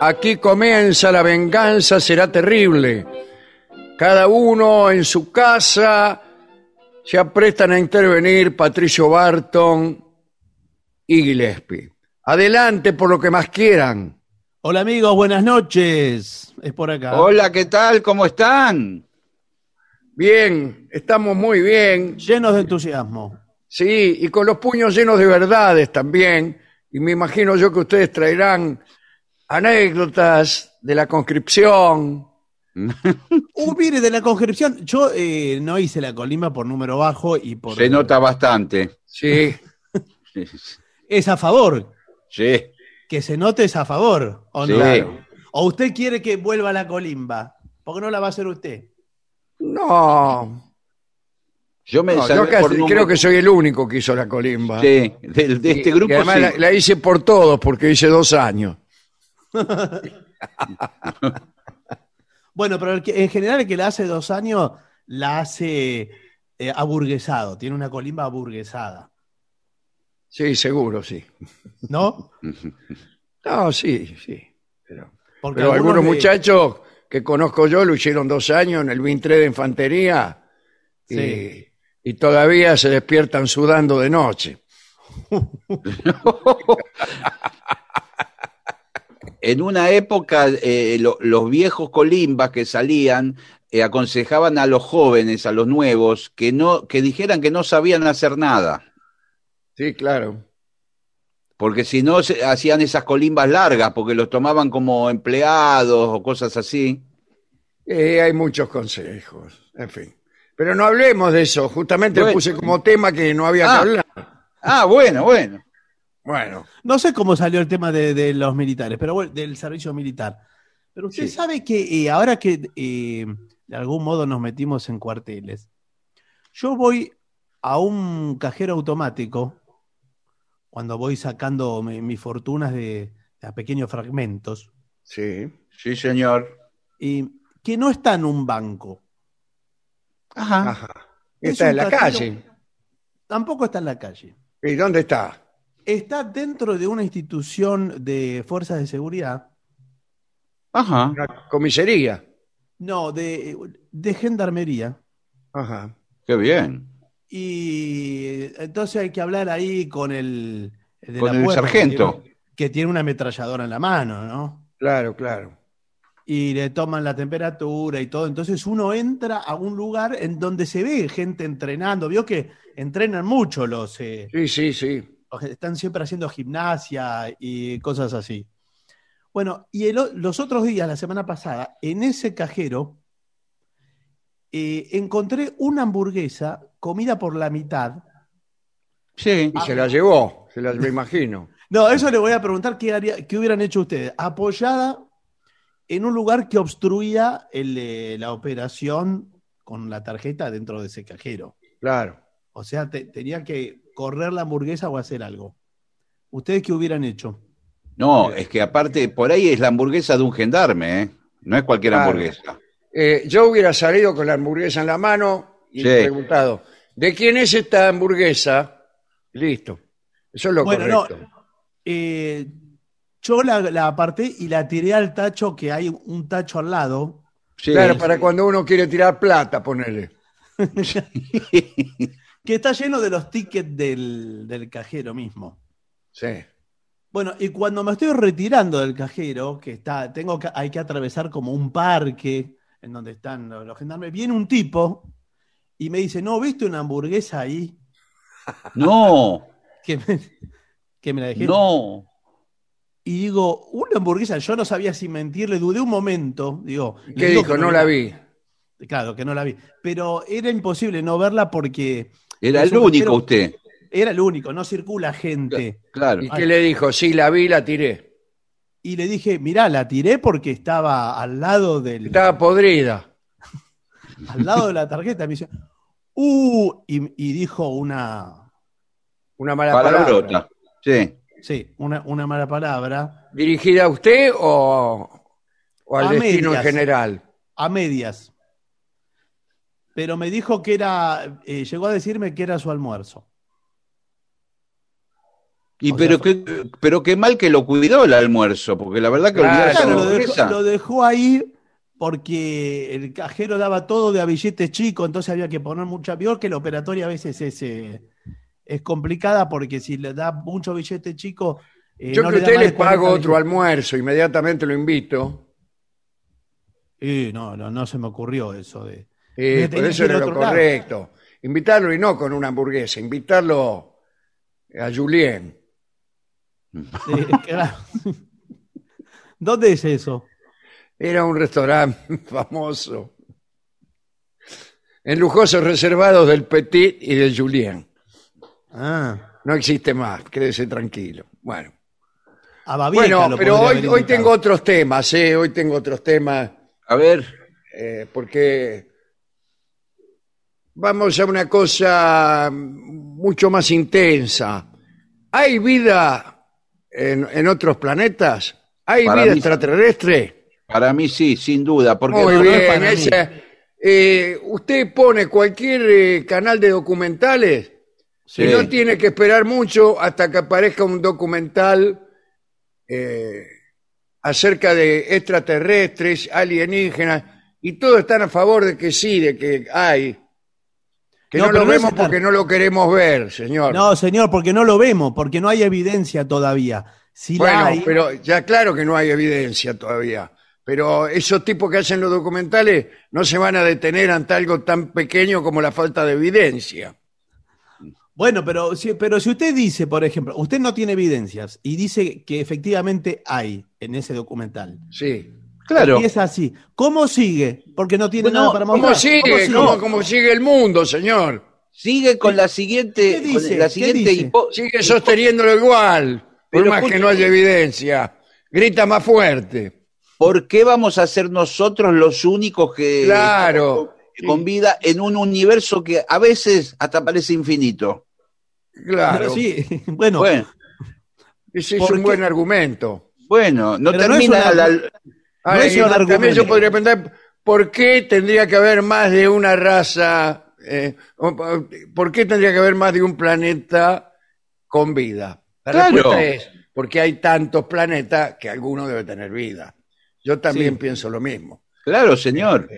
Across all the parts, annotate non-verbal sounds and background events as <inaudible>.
Aquí comienza la venganza, será terrible. Cada uno en su casa se aprestan a intervenir Patricio Barton y Gillespie. Adelante por lo que más quieran. Hola amigos, buenas noches. Es por acá. Hola, ¿qué tal? ¿Cómo están? Bien, estamos muy bien. Llenos de entusiasmo. Sí, y con los puños llenos de verdades también. Y me imagino yo que ustedes traerán anécdotas de la conscripción. <laughs> Uh, mire, de la conscripción, yo eh, no hice la colimba por número bajo y por... Se nota bastante. Sí, Es a favor. Sí. Que se note es a favor, ¿o Sí. ¿O usted quiere que vuelva la colimba? ¿Por qué no la va a hacer usted? no. Yo me no, yo casi- por número- creo que soy el único que hizo la colimba. Sí, del- de, este Y- grupo y además sí. la, la hice por todos porque hice dos años. Bueno, pero el que- en general el que la hace dos años la hace eh, aburguesado. Tiene una colimba aburguesada. Sí, seguro, sí. ¿No? No, sí, sí. Pero, algunos de- muchachos que conozco yo lo hicieron dos años en el Vintré de Infantería y, Sí. y todavía se despiertan sudando de noche. <laughs> En una época, eh, lo- los viejos colimbas que salían eh, aconsejaban a los jóvenes, a los nuevos, que no, que dijeran que no sabían hacer nada, Sí, claro. porque si no se- hacían esas colimbas largas, porque los tomaban como empleados o cosas así. Eh, hay muchos consejos, en fin. Pero no hablemos de eso. Justamente Bueno. puse como tema que no había Ah. que hablar. Ah, bueno, bueno. Bueno, No sé cómo salió el tema de, de los militares, pero bueno, del servicio militar. Pero usted Sí. sabe que eh, ahora que eh, de algún modo nos metimos en cuarteles, yo voy a un cajero automático cuando voy sacando mi- mis fortunas de, de a pequeños fragmentos sí. Sí, señor. y que no está en un banco, Ajá. Ajá. Es Está en la cajero. calle. tampoco está en la calle. ¿Y dónde está? Está dentro de una institución de fuerzas de seguridad Ajá. Una comisaría. No, de, de gendarmería. Ajá. Qué bien. Y entonces hay que hablar ahí con el, de Con la el puerta, sargento. Que tiene, que tiene una ametralladora en la mano, ¿no? Claro, claro. Y le toman la temperatura y todo. Entonces uno entra a un lugar en donde se ve gente entrenando. Vio que entrenan mucho los, eh, Sí, sí, sí. Están siempre haciendo gimnasia y cosas así. Bueno, y el los otros días, la semana pasada, en ese cajero, eh, encontré una hamburguesa comida por la mitad. Sí. Y se la llevó, se la me imagino. <laughs> No, eso le voy a preguntar qué, haría- qué hubieran hecho ustedes. Apoyada en un lugar que obstruía el, eh, la operación con la tarjeta dentro de ese cajero. Claro. O sea, te- tenía que correr la hamburguesa o hacer algo. ¿Ustedes qué hubieran hecho? No, es que aparte, por ahí es la hamburguesa de un gendarme, ¿eh? No es cualquier Claro. hamburguesa. Eh, yo hubiera salido con la hamburguesa en la mano y Sí. preguntado, ¿de quién es esta hamburguesa? Listo. Eso es lo Bueno, no, correcto. Eh, yo la, la aparté y la tiré al tacho, que hay un tacho al lado. Sí. claro, para cuando uno quiere tirar plata, ponele. <laughs> que está lleno de los tickets del, del cajero mismo. Sí. Bueno, y cuando me estoy retirando del cajero, que está, tengo que, hay que atravesar como un parque en donde están los, los gendarmes, viene un tipo y me dice, ¿no viste una hamburguesa ahí? <laughs> No, Que me, que me la dejé. no. Y digo, una hamburguesa, yo no sabía si mentirle, dudé un momento. Digo, ¿Qué dijo? que No la vi. Claro, que no la vi. Pero era imposible no verla porque Era el único usted. era el único, no circula gente. Claro. ¿Y qué le dijo? Sí, la vi, la tiré. Y le dije, mirá, la tiré porque estaba al lado del, Estaba podrida. <laughs> al lado de la tarjeta. Me dice, uh, y, y dijo una, Una mala palabra. Palabrota. Sí. sí, una, una mala palabra, ¿Dirigida a usted o, o al A destino en general? a medias. Pero me dijo que era, eh, llegó a decirme que era su almuerzo. Y O pero sea, qué, pero qué mal que lo cuidó el almuerzo, porque la verdad que Claro, lo dejó, hamburguesa. lo dejó ahí porque el cajero daba todo de a billetes chicos, entonces había que poner mucha peor que la operatoria a veces es, eh, es complicada porque si le da mucho billete chico. eh, Yo no que a da usted le de 40 pago otro billetes. almuerzo, inmediatamente lo invito. Eh, no, no, no se me ocurrió eso de. Eh, por eso era lo lado. correcto. Invitarlo y no con una hamburguesa, invitarlo a Julien. de- claro. <laughs> ¿Dónde es eso? Era un restaurante <laughs> famoso. En lujosos reservados del Petit y del Julien. Ah, No existe más, quédese tranquilo. Bueno, a bueno pero hoy, hoy tengo otros temas, ¿eh? Hoy tengo otros temas, A ver, eh, porque vamos a una cosa mucho más intensa. ¿Hay vida en, en otros planetas? ¿Hay Para vida mí- extraterrestre? para mí sí, sin duda, porque Muy no, no es bien, mí. eh, usted pone cualquier eh, canal de documentales Sí. y no tiene que esperar mucho hasta que aparezca un documental eh, acerca de extraterrestres, alienígenas, y todos están a favor de que sí, de que hay. Que No, lo vemos porque no lo queremos ver, señor. No, señor, porque no lo vemos, porque no hay evidencia todavía. Si bueno, hay, pero ya claro que no hay evidencia todavía. Pero esos tipos que hacen los documentales no se van a detener ante algo tan pequeño como la falta de evidencia. Bueno, pero si, pero si usted dice, por ejemplo, usted no tiene evidencias y dice que efectivamente hay en ese documental. Sí. Claro, Y es así. ¿Cómo sigue? Porque no tiene Bueno, nada para ¿Cómo mostrar. sigue? ¿Cómo, cómo sigue el mundo, señor? sigue con la siguiente, ¿Qué dice? con la ¿Qué siguiente hipo- Sigue sosteniéndolo igual, por Pero más que no haya evidencia. Grita más fuerte. ¿Por qué vamos a ser nosotros los únicos que Claro. con vida en un universo que a veces hasta parece infinito? Claro. Pero sí, <laughs> bueno, Bueno, Ese es ¿Por un qué? buen argumento. bueno, no Pero no es termina una- la- Ah, es y un también yo podría preguntar, ¿por qué tendría que haber más de una raza? eh, ¿Por qué tendría que haber más de un planeta con vida? La Claro. respuesta es, porque hay tantos planetas que alguno debe tener vida. Yo también Sí. pienso lo mismo. Claro, señor.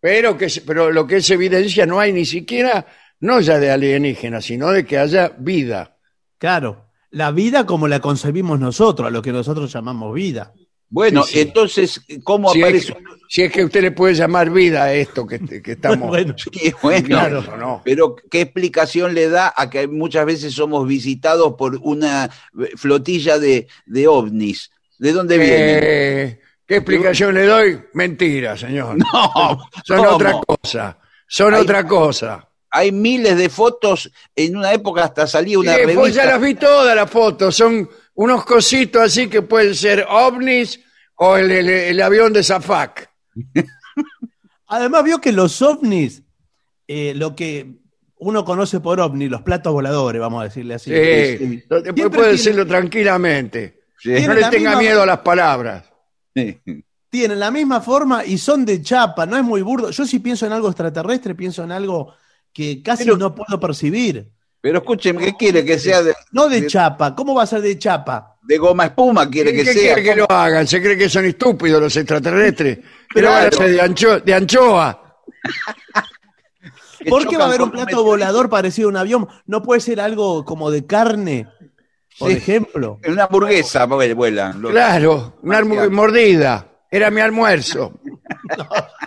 Pero, que, pero lo que es evidencia no hay ni siquiera, no ya de alienígenas, sino de que haya vida. Claro, la vida como la concebimos nosotros, a lo que nosotros llamamos vida. Bueno, Sí, sí. entonces, ¿cómo Si es, aparece? que, si es que usted le puede llamar vida a esto que, que estamos... <laughs> Bueno, Sí, bueno, Claro, no. pero ¿qué explicación le da a que muchas veces somos visitados por una eh, flotilla de, de ovnis? ¿De dónde vienen? Eh, ¿Qué explicación le doy? Mentira, señor. <laughs> No, Son ¿cómo? otra cosa. Son Hay- otra cosa. Hay miles de fotos, en una época hasta salía una Sí, pues revista. ya las vi todas las fotos. Son unos cositos así que pueden ser ovnis o el, el- el avión de Zafac. <laughs> además vio que los ovnis, eh, lo que uno conoce por ovni, los platos voladores, vamos a decirle así. Sí, sí. Después Siempre puede tiene- decirlo tranquilamente. Sí. No Tiene le la tenga misma- miedo a las palabras. Tienen la misma forma y son de chapa, no es muy burdo. Yo si pienso en algo extraterrestre, pienso en algo que casi Pero- no puedo percibir. Pero escúcheme, ¿qué quiere que sea de, No de de- chapa, ¿cómo va a ser de chapa? de goma espuma? ¿Quiere ¿Qué que qué sea? quiere que lo hagan? ¿Se cree que son estúpidos los extraterrestres? <laughs> Pero van a ser de, ancho- de anchoa. <laughs> ¿Por qué va a haber un plato volador parecido a un avión? ¿No puede ser algo como de carne, por Sí. ejemplo? Una hamburguesa vuel- vuelan. Los- Claro, una mordida. Era mi almuerzo. <laughs>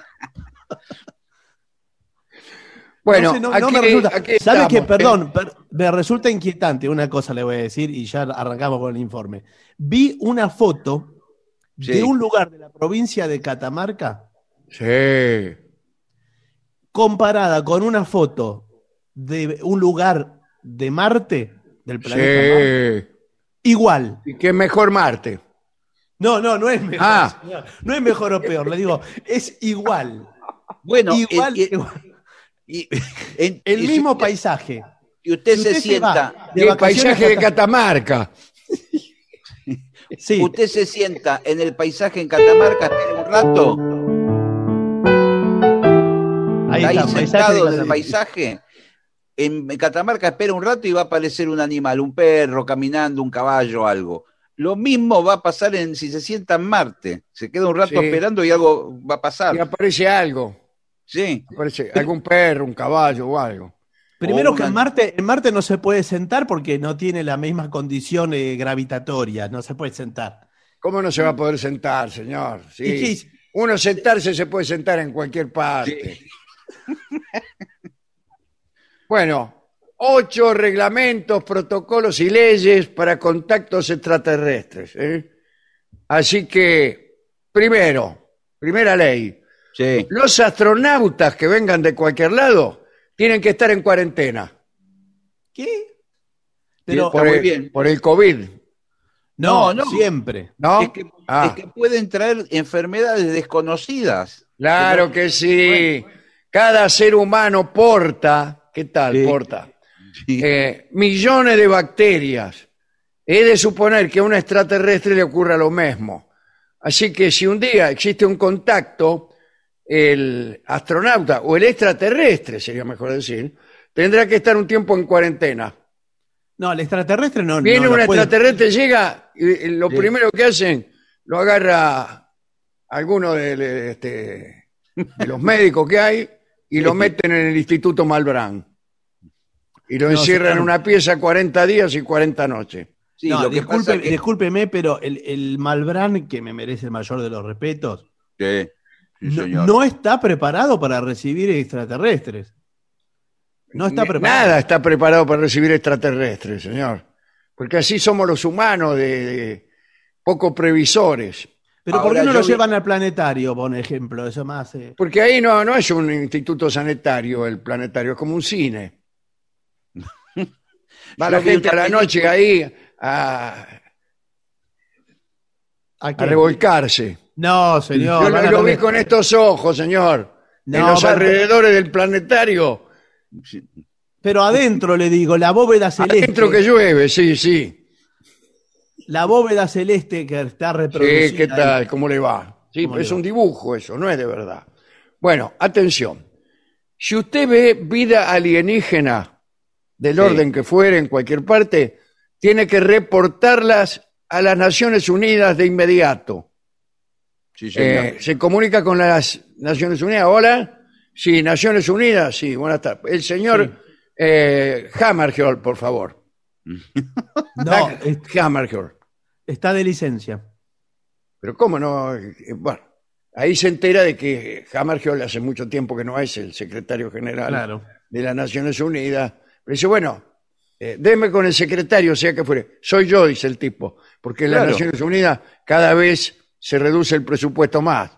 Bueno, No aquí, me resulta. aquí ¿Sabe qué? ¿eh? Perdón, per- me resulta inquietante una cosa le voy a decir y ya arrancamos con el informe. Vi una foto Sí. de un lugar de la provincia de Catamarca Sí. comparada con una foto de un lugar de Marte, del planeta Marte. Sí. Igual. Y que mejor Marte. No, no, no es mejor. Ah. No es mejor o peor, le digo, es igual. Bueno, igual, eh, eh, igual. Y- <laughs> en- el mismo paisaje. Y usted, se sienta, de el paisaje de Catamarca. <laughs> Sí. usted se sienta en el paisaje en Catamarca, espera un rato, Ahí está, sentado en el paisaje. En Catamarca espera un rato y va a aparecer un animal, un perro caminando, un caballo, algo. Lo mismo va a pasar en si se sienta en Marte. Se queda un rato Sí. esperando y algo va a pasar. Y aparece algo. Sí. Aparece algún perro, un caballo o algo. Primero O que en Marte, en Marte no se puede sentar porque no tiene la misma condición eh, gravitatoria, no se puede sentar. ¿Cómo no se va a poder sentar, señor? Sí. Uno sentarse se puede sentar en cualquier parte. <laughs> bueno, ocho reglamentos, protocolos y leyes para contactos extraterrestres. ¿eh? Así que, primero, primera ley, Sí. los astronautas que vengan de cualquier lado tienen que estar en cuarentena. ¿Qué? Pero por, muy el, bien. por el COVID. no, No, no. siempre. ¿No? Es, que, Ah. es que pueden traer enfermedades desconocidas. Claro que sí. Cada ser humano porta, ¿qué tal? Sí. Porta Sí. eh, millones de bacterias. He de suponer que a un extraterrestre le ocurra lo mismo. Así que si un día existe un contacto, el astronauta o el extraterrestre, sería mejor decir, tendrá que estar un tiempo en cuarentena. No, el extraterrestre no. Viene no un lo puede- extraterrestre, llega y y lo Sí. primero que hacen, lo agarra alguno de, de- este, de los médicos que hay y lo meten en el Instituto Malbrán. Y lo No, encierran en una pieza 40 días y 40 noches. Sí, No, lo que disculpe- que- discúlpeme, pero el, el Malbrán, que me merece el mayor de los respetos, Sí, sí, no, señor. no está preparado para recibir extraterrestres. No está preparado. Nada está preparado para recibir extraterrestres, señor. Porque así somos los humanos de, de poco previsores. Pero ¿por qué no lo vi- llevan al planetario, por ejemplo? Eso más. eh, Porque ahí no, no es un instituto sanitario el planetario, es como un cine. <laughs> Va la gente a la noche ahí a, ¿a a qué? revolcarse. No, señor. Yo lo, lo vi con estos ojos, señor. en No, los va- alrededores del planetario. Pero adentro le digo, la bóveda celeste. Adentro que llueve, sí, sí. La bóveda celeste que está reproducida. Sí, ¿qué tal? ¿Cómo le va? Sí, ¿Cómo le es va? un dibujo eso, no es de verdad. Bueno, atención. Si usted ve vida alienígena, del Sí. orden que fuere, en cualquier parte, tiene que reportarlas a las Naciones Unidas de inmediato. Sí, señor. Eh, se comunica con las Naciones Unidas. Hola. Sí, Naciones Unidas. Sí, buenas tardes. El señor eh, Hammerhall, por favor. <laughs> No, es- Hammerhall. está de licencia. Pero cómo no, Eh, bueno, ahí se entera de que Hammerhall hace mucho tiempo que no es el secretario general Claro. de las Naciones Unidas. Pero dice, bueno, eh, deme con el secretario, sea que fuere. Soy yo, dice el tipo, porque en las. Naciones Unidas cada vez se reduce el presupuesto más.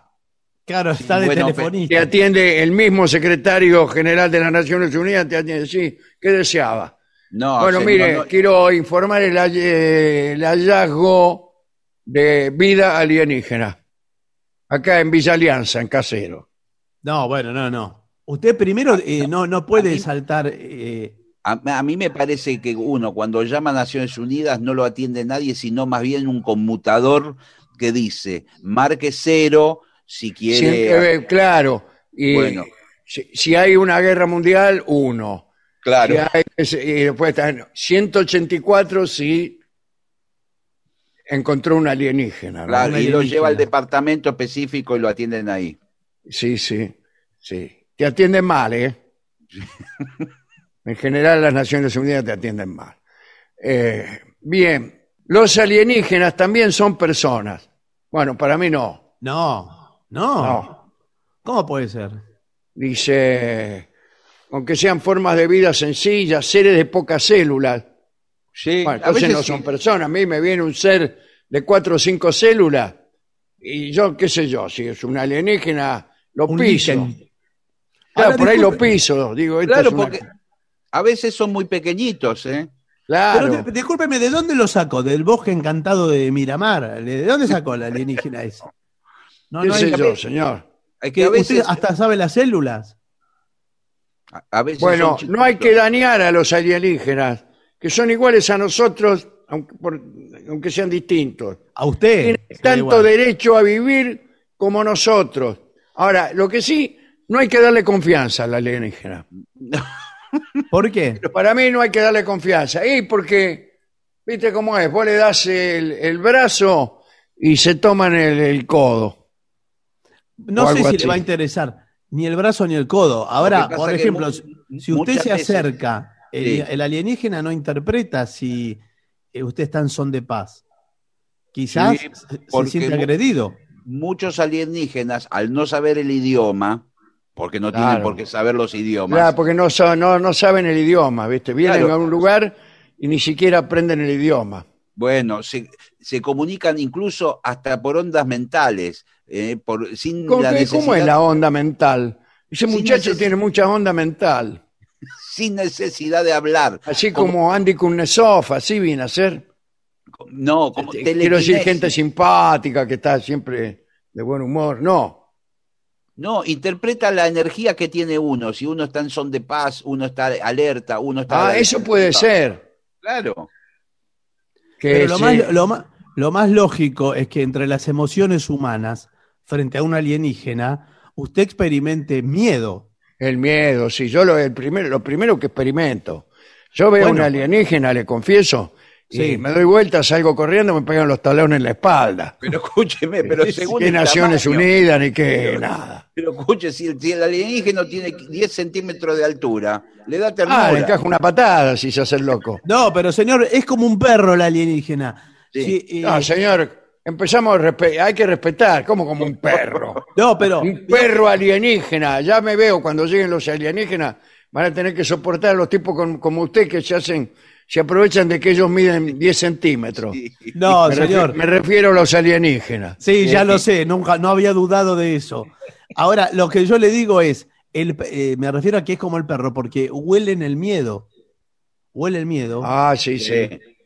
Claro, está de bueno, Te telefonista. atiende el mismo secretario general de las Naciones Unidas, te atiende, sí, ¿qué deseaba? No, bueno, señor, mire, no- quiero informar el, eh, el hallazgo de vida alienígena. Acá en Villa Alianza, en Casero. No, bueno, no, no. Usted primero eh, no, no puede saltar. eh, A, a mí me parece que uno, cuando llama a Naciones Unidas, no lo atiende nadie, sino más bien un conmutador que dice, marque cero si quiere. eh, claro. Y Bueno. si, si hay una guerra mundial, uno. claro, Si hay- y después están 184 si encontró un alienígena. ¿no? claro, y lo lleva al departamento específico y lo atienden ahí. Sí, sí, sí. Te atienden mal, ¿eh? <laughs> en general las Naciones Unidas te atienden mal. Eh, bien, los alienígenas también son personas. Bueno, para mí no. no, no, No. ¿Cómo puede ser? Dice, aunque sean formas de vida sencillas, seres de pocas células. Sí, Bueno, a entonces veces no sí. son personas. A mí me viene un ser de cuatro o cinco células y yo, qué sé yo, si es un alienígena, lo Un piso. líquen. Claro, Ahora, por ahí lo disculpe. piso. Digo, esto Claro, es una- porque a veces son muy pequeñitos, ¿eh? Claro. Pero di- discúlpeme, ¿de dónde lo sacó? ¿Del bosque encantado de Miramar? ¿De dónde sacó la alienígena ese? No, ¿Qué no sé hay- yo, señor? Es que que a veces, usted hasta sabe las células. a- a veces Bueno, no hay que dañar a los alienígenas, que son iguales a nosotros, aunque, por- aunque sean distintos. A usted. Tienen tanto derecho a vivir como nosotros. Ahora, lo que sí, no hay que darle confianza al alienígena. <laughs> ¿Por qué? Para mí no hay que darle confianza. Y porque, viste cómo es, vos le das el, el brazo y se toman el, el codo. No sé si así. le va a interesar ni el brazo ni el codo. Ahora, por ejemplo, si usted se veces- acerca, el, Sí. el alienígena no interpreta si eh, usted está en son de paz. Quizás Sí, se- siente agredido. Muchos alienígenas, al no saber el idioma, porque no tienen por qué saber los idiomas, Claro, porque no, sa- no, no saben el idioma, ¿viste? Vienen Claro. a un lugar y ni siquiera aprenden el idioma. bueno, se, se comunican incluso hasta por ondas mentales, eh, por, sin ¿Cómo, la necesidad, cómo es la onda mental? Ese Sin muchacho neces- tiene mucha onda mental. <laughs> sin necesidad de hablar. Así como Andy Kuznetsov, así viene a ser. No, como Quiero decir, gente simpática, que está siempre de buen humor. No. No, interpreta la energía que tiene uno. Si uno está en son de paz, uno está alerta, uno está. Ah, eso puede ser. Claro. Que Pero lo más, lo, más, lo más lógico es que entre las emociones humanas, frente a un alienígena, usted experimente miedo. El miedo, sí. Yo lo, el primero, lo primero que experimento. Yo veo Bueno. un alienígena, le confieso, Sí. me doy vuelta, salgo corriendo, me pegan los talones en la espalda. Pero escúcheme, pero según Ni el Naciones tamaño. Unidas, ni que nada. Pero escuche, si el, si el alienígena tiene 10 centímetros de altura, le da Ah, le ternura. encaja una patada si se hace el loco. No, pero señor, es como un perro el alienígena. Sí. Eh, No, señor, empezamos a respe- hay que respetar, como como un perro. <laughs> no, pero Un perro alienígena. Ya me veo cuando lleguen los alienígenas, van a tener que soportar a los tipos con- como usted que se hacen, se aprovechan de que ellos miden 10 centímetros. no, me, señor. me refiero a los alienígenas. Sí, ya lo sé, nunca, no había dudado de eso. Ahora, lo que yo le digo es, el, eh, me refiero a que es como el perro, porque huelen el miedo. Huele el miedo. Ah, sí, sí.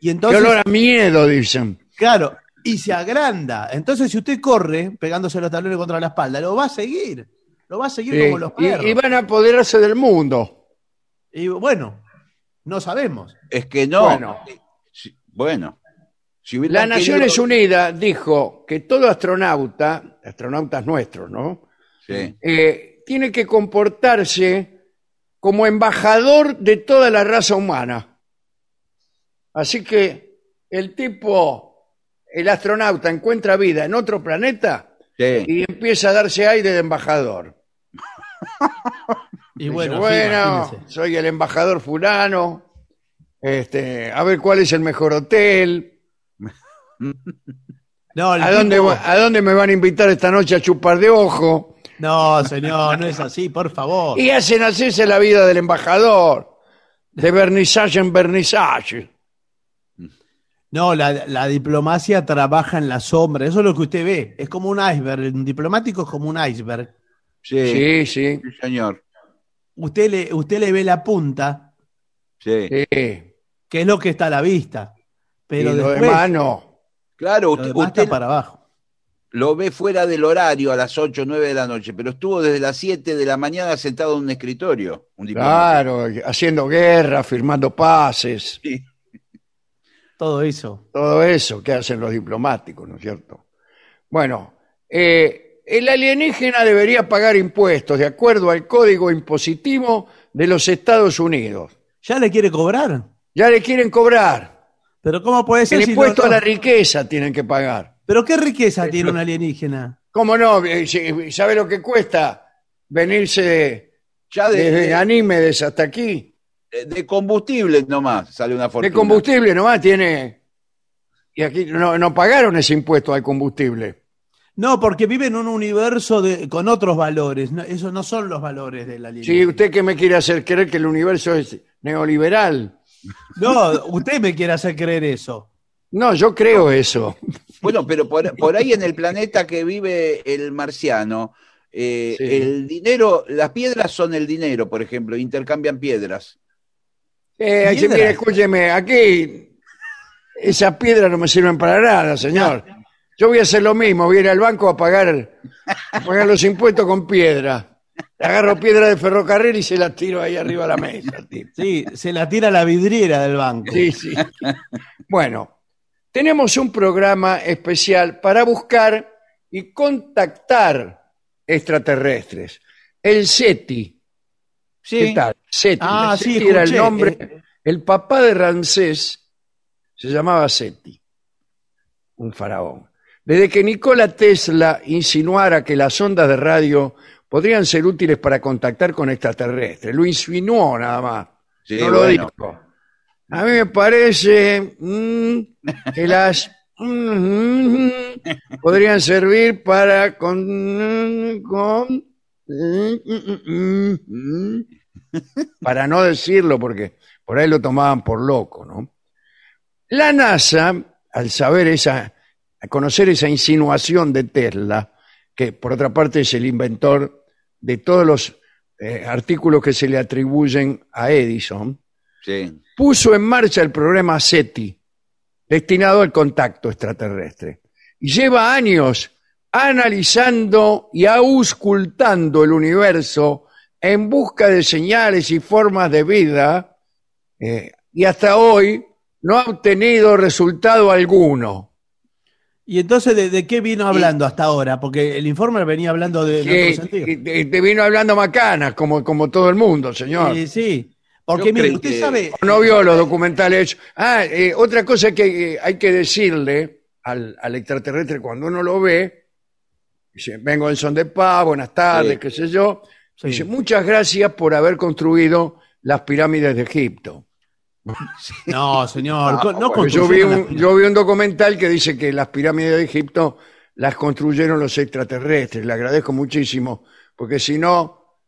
Y Qué entonces, olor a miedo, dicen. claro, y se agranda. Entonces, si usted corre pegándose los talones contra la espalda, lo va a seguir. Lo va a seguir Sí. como los Y, perros. y van a apoderarse del mundo. Y bueno, no sabemos. Es que no. Bueno. Si- bueno. Si Las querido- Naciones Unidas dijo que todo astronauta, astronautas nuestros, ¿no? Sí. Eh, tiene que comportarse como embajador de toda la raza humana. Así que el tipo, el astronauta encuentra vida en otro planeta, Sí. y empieza a darse aire de embajador. <laughs> Y Dice, bueno, sí, soy el embajador fulano. Este, a ver cuál es el mejor hotel. No, ¿A dónde, tipo- ¿A dónde me van a invitar esta noche a chupar de ojo? No, señor, no es así, por favor. Y hacen hacerse la vida del embajador. De vernizaje en vernizaje. No, la, la diplomacia trabaja en la sombra, eso es lo que usted ve. Es como un iceberg, un diplomático es como un iceberg. Sí, Sí, sí. sí, señor. Usted le, usted le ve la punta, Sí. que es lo que está a la vista. Pero y lo después, demás no. Claro, lo usted, demás usted está para abajo. lo ve fuera del horario a las 8 o 9 de la noche, pero estuvo desde las 7 de la mañana sentado en un escritorio. Un. Claro, haciendo guerra, firmando pases, Sí. Todo eso. todo eso que hacen los diplomáticos, ¿no es cierto? Bueno, eh, el alienígena debería pagar impuestos de acuerdo al código impositivo de los Estados Unidos. ¿Ya le quiere cobrar? Ya le quieren cobrar. Pero ¿cómo puede ser El si impuesto no- a la riqueza tienen que pagar. Pero qué riqueza tiene un alienígena. ¿Cómo no? Eh, ¿Sabe lo que cuesta venirse Ya de, desde de- Anímedes hasta aquí? de combustible nomás sale una fortuna. De combustible nomás tiene... Y aquí no, no pagaron ese impuesto al combustible. No, porque vive en un universo de, con otros valores. No, esos no son los valores del Si alienígena. usted que me quiere hacer creer que el universo es neoliberal. No, usted me quiere hacer creer eso. No, yo creo eso. Bueno, pero por, por ahí en el planeta que vive el marciano, eh, Sí. el dinero, las piedras son el dinero, por ejemplo, intercambian piedras. Eh, escúcheme, aquí esas piedras no me sirven para nada, señor. Yo voy a hacer lo mismo, voy a ir al banco a pagar, a pagar los impuestos con piedra. Agarro piedra de ferrocarril y se la tiro ahí arriba de la mesa. tío. Sí, se la tira a la vidriera del banco. Sí, sí. Bueno, tenemos un programa especial para buscar y contactar extraterrestres. El SETI. Sí. ¿Qué tal? SETI. Ah, El sí, SETI era el nombre. Eh, El papá de Ramsés se llamaba Seti, un faraón. Desde que Nikola Tesla insinuara que las ondas de radio podrían ser útiles para contactar con extraterrestres, lo insinuó nada más, Sí, no lo bueno. dijo. A mí me parece mm, que las <laughs> mm, podrían servir para con, con- mm, <laughs> mm, para no decirlo porque por ahí lo tomaban por loco, ¿no? La NASA, al saber esa, a conocer esa insinuación de Tesla, que por otra parte es el inventor de todos los eh, artículos que se le atribuyen a Edison, Sí. puso en marcha el programa SETI, destinado al contacto extraterrestre. Y lleva años analizando y auscultando el universo en busca de señales y formas de vida, eh, y hasta hoy no ha obtenido resultado alguno. Y entonces, ¿de, de qué vino hablando hasta ahora? Porque el informe venía hablando de, otro sentido. que te, vino hablando macanas, como, como todo el mundo, señor. Sí, sí. Porque mire, usted que- sabe, No vio los documentales. Ah, eh, otra cosa que eh, hay que decirle al, al extraterrestre cuando uno lo ve, dice, vengo en son de paz, buenas tardes, Sí. qué sé yo. Sí. Dice, muchas gracias por haber construido las pirámides de Egipto. <laughs> no, señor, No, co- no bueno, Porque yo vi, un, las- yo vi un documental que dice que las pirámides de Egipto las construyeron los extraterrestres. Le agradezco muchísimo, porque si no,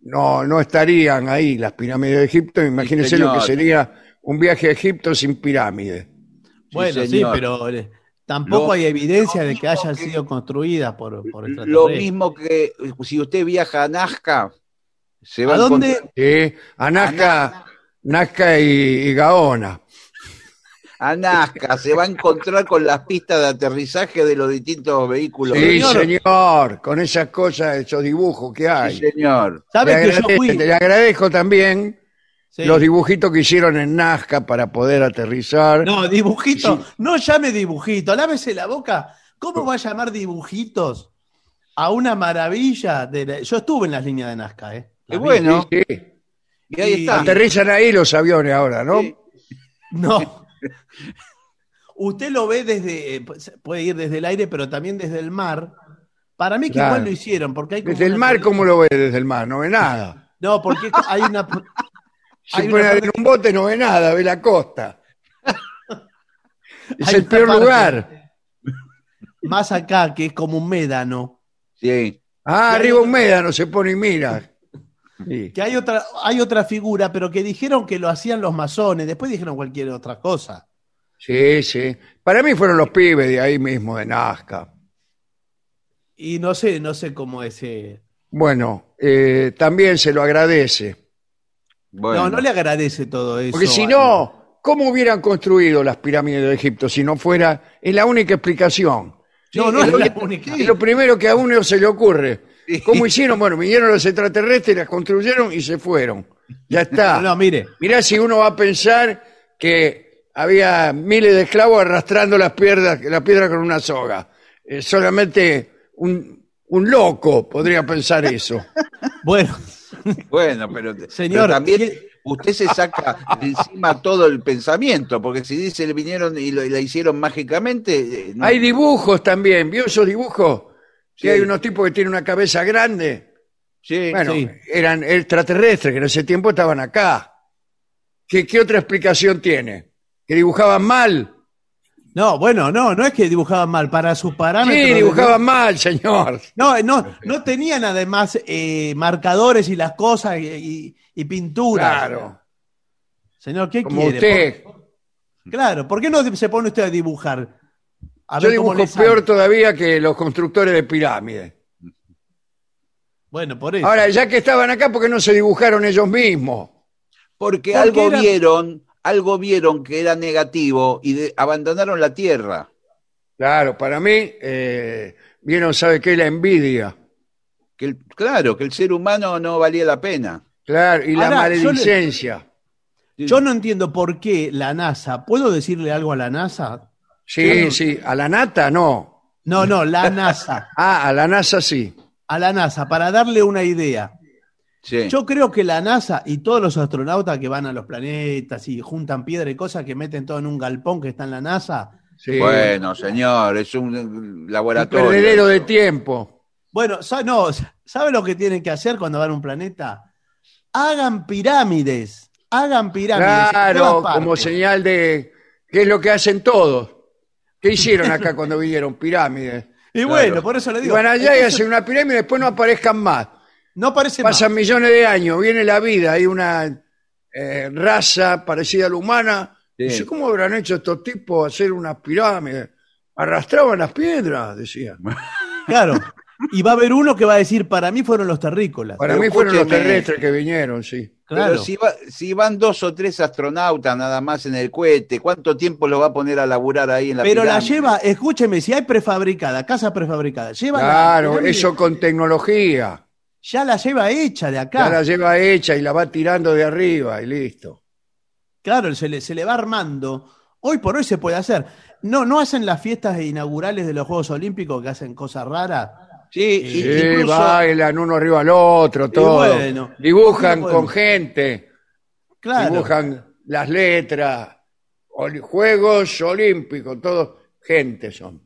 no, no estarían ahí las pirámides de Egipto. Imagínense lo que sería un viaje a Egipto sin pirámides. Bueno, sí, pero eh, tampoco Lo- hay evidencia de que hayan que- sido construidas por, por Lo mismo que si usted viaja a Nazca, se va ¿A dónde? encontrar- Sí, a Nazca, Nazca y, y Gaona. a Nazca, se va a encontrar con las pistas de aterrizaje de los distintos vehículos. Sí, Señor. señor, con esas cosas, esos dibujos que Sí, hay. señor. ¿Sabe le, que yo agradezco, fui? le agradezco también Sí. los dibujitos que hicieron en Nazca para poder aterrizar. No, dibujito. Sí. No llame dibujito. Lávese la boca. ¿Cómo va a llamar dibujitos a una maravilla? De la- Yo estuve en las líneas de Nazca, ¿eh? Y Las bueno, Sí, sí. Y ahí Y- está. Aterrizan ahí los aviones ahora, ¿no? Sí. No. <laughs> Usted lo ve desde, eh, puede ir desde el aire, pero también desde el mar, Para mí que Claro. igual lo hicieron, porque hay como Desde el mar, ¿cómo lo ve desde el mar? No ve nada. <laughs> No, porque hay una... <laughs> Se Hay pone una en un bote, no ve nada, ve la costa. Es Hay el peor lugar. más acá, que es como un médano, Sí. Ah, arriba un médano se pone y mira. Sí. que hay otra, hay otra figura, pero que dijeron que lo hacían los masones, después dijeron cualquier otra cosa. Sí, sí. Para mí fueron los pibes de ahí mismo, de Nazca. Y no sé, no sé cómo es. eh. Bueno, eh, también se lo agradece. Bueno. No, no le agradece todo eso. Porque si a- no, ¿cómo hubieran construido las pirámides de Egipto si no fuera? Es la única explicación. No, no es la única. Es lo primero que a uno se le ocurre. ¿Cómo hicieron? Bueno, vinieron los extraterrestres, las construyeron y se fueron. Ya está. No, mire, Mirá si uno va a pensar que había miles de esclavos arrastrando las piedras, la piedra con una soga. Eh, solamente un, un loco podría pensar eso. <laughs> bueno, Bueno, pero, Señor, pero también ¿quién- usted se saca de encima todo el pensamiento, porque si dice le vinieron y, lo, y la hicieron mágicamente, eh, no- Hay dibujos también, ¿vio esos dibujos? Sí. hay unos tipos que tienen una cabeza grande. sí, Bueno, Sí. eran extraterrestres que en ese tiempo estaban acá. ¿Qué, qué otra explicación tiene? ¿Que dibujaban mal? no, bueno, no, no es que dibujaban mal, para sus parámetros. Sí, de- dibujaban mal, señor. No, no, no tenían además eh, marcadores y las cosas y, y- y pinturas. Claro, Señor, ¿qué como quiere? usted. Por- claro, ¿por qué no se pone usted a dibujar? A Yo ver cómo dibujo le sale. peor todavía que los constructores de pirámides. Bueno, por eso. Ahora, ya que estaban acá, ¿por qué no se dibujaron ellos mismos? porque Porque algo eran- vieron, algo vieron que era negativo y de- abandonaron la tierra. Claro, para mí, eh, vieron, ¿sabe qué? La envidia. Que el- claro, que el ser humano no valía la pena. Claro, y la Ahora, yo le- maledicencia. Yo no entiendo por qué la NASA. ¿Puedo decirle algo a la NASA? Sí, sí, a la nata no. No, no, la NASA. <laughs> Ah, a la NASA sí. A la NASA, para darle una idea. Sí. Yo creo que la NASA y todos los astronautas que van a los planetas y juntan piedra y cosas que meten todo en un galpón que está en la NASA. sí. Bueno, señor, es un eh, Un laboratorio. perdedero de tiempo. Bueno, no, ¿sabe lo que tienen que hacer cuando van a un planeta? Hagan pirámides. Hagan pirámides. Claro, como señal de qué es lo que hacen todos. ¿Qué hicieron acá cuando vinieron? Pirámides. Y bueno, por eso le digo. van allá y hacen una pirámide y después no aparezcan más. No parece más. Pasan millones de años, viene la vida, hay una eh, raza parecida a la humana. Sí. Dice, ¿cómo habrán hecho estos tipos hacer unas pirámides? Arrastraban las piedras, decía. <laughs> Claro. Y va a haber uno que va a decir, para mí fueron los terrícolas. Para Pero mí fueron los escúcheme. terrestres que vinieron, sí. Claro. Pero si, va- si van dos o tres astronautas nada más en el cohete, ¿cuánto tiempo lo va a poner a laburar ahí en la Pero la lleva, escúcheme, si hay prefabricada, casa prefabricada, lleva la Claro, eso con tecnología. ya la lleva hecha de acá. Ya la lleva hecha y la va tirando de arriba y listo. Claro, se le, se le va armando. Hoy por hoy se puede hacer. No, no hacen las fiestas inaugurales de los Juegos Olímpicos que hacen cosas raras. Sí, y- Sí, incluso bailan uno arriba al otro, todo. bueno, Dibujan ¿por qué no con gente, Claro. dibujan las letras, Juegos Olímpicos, todo gente son.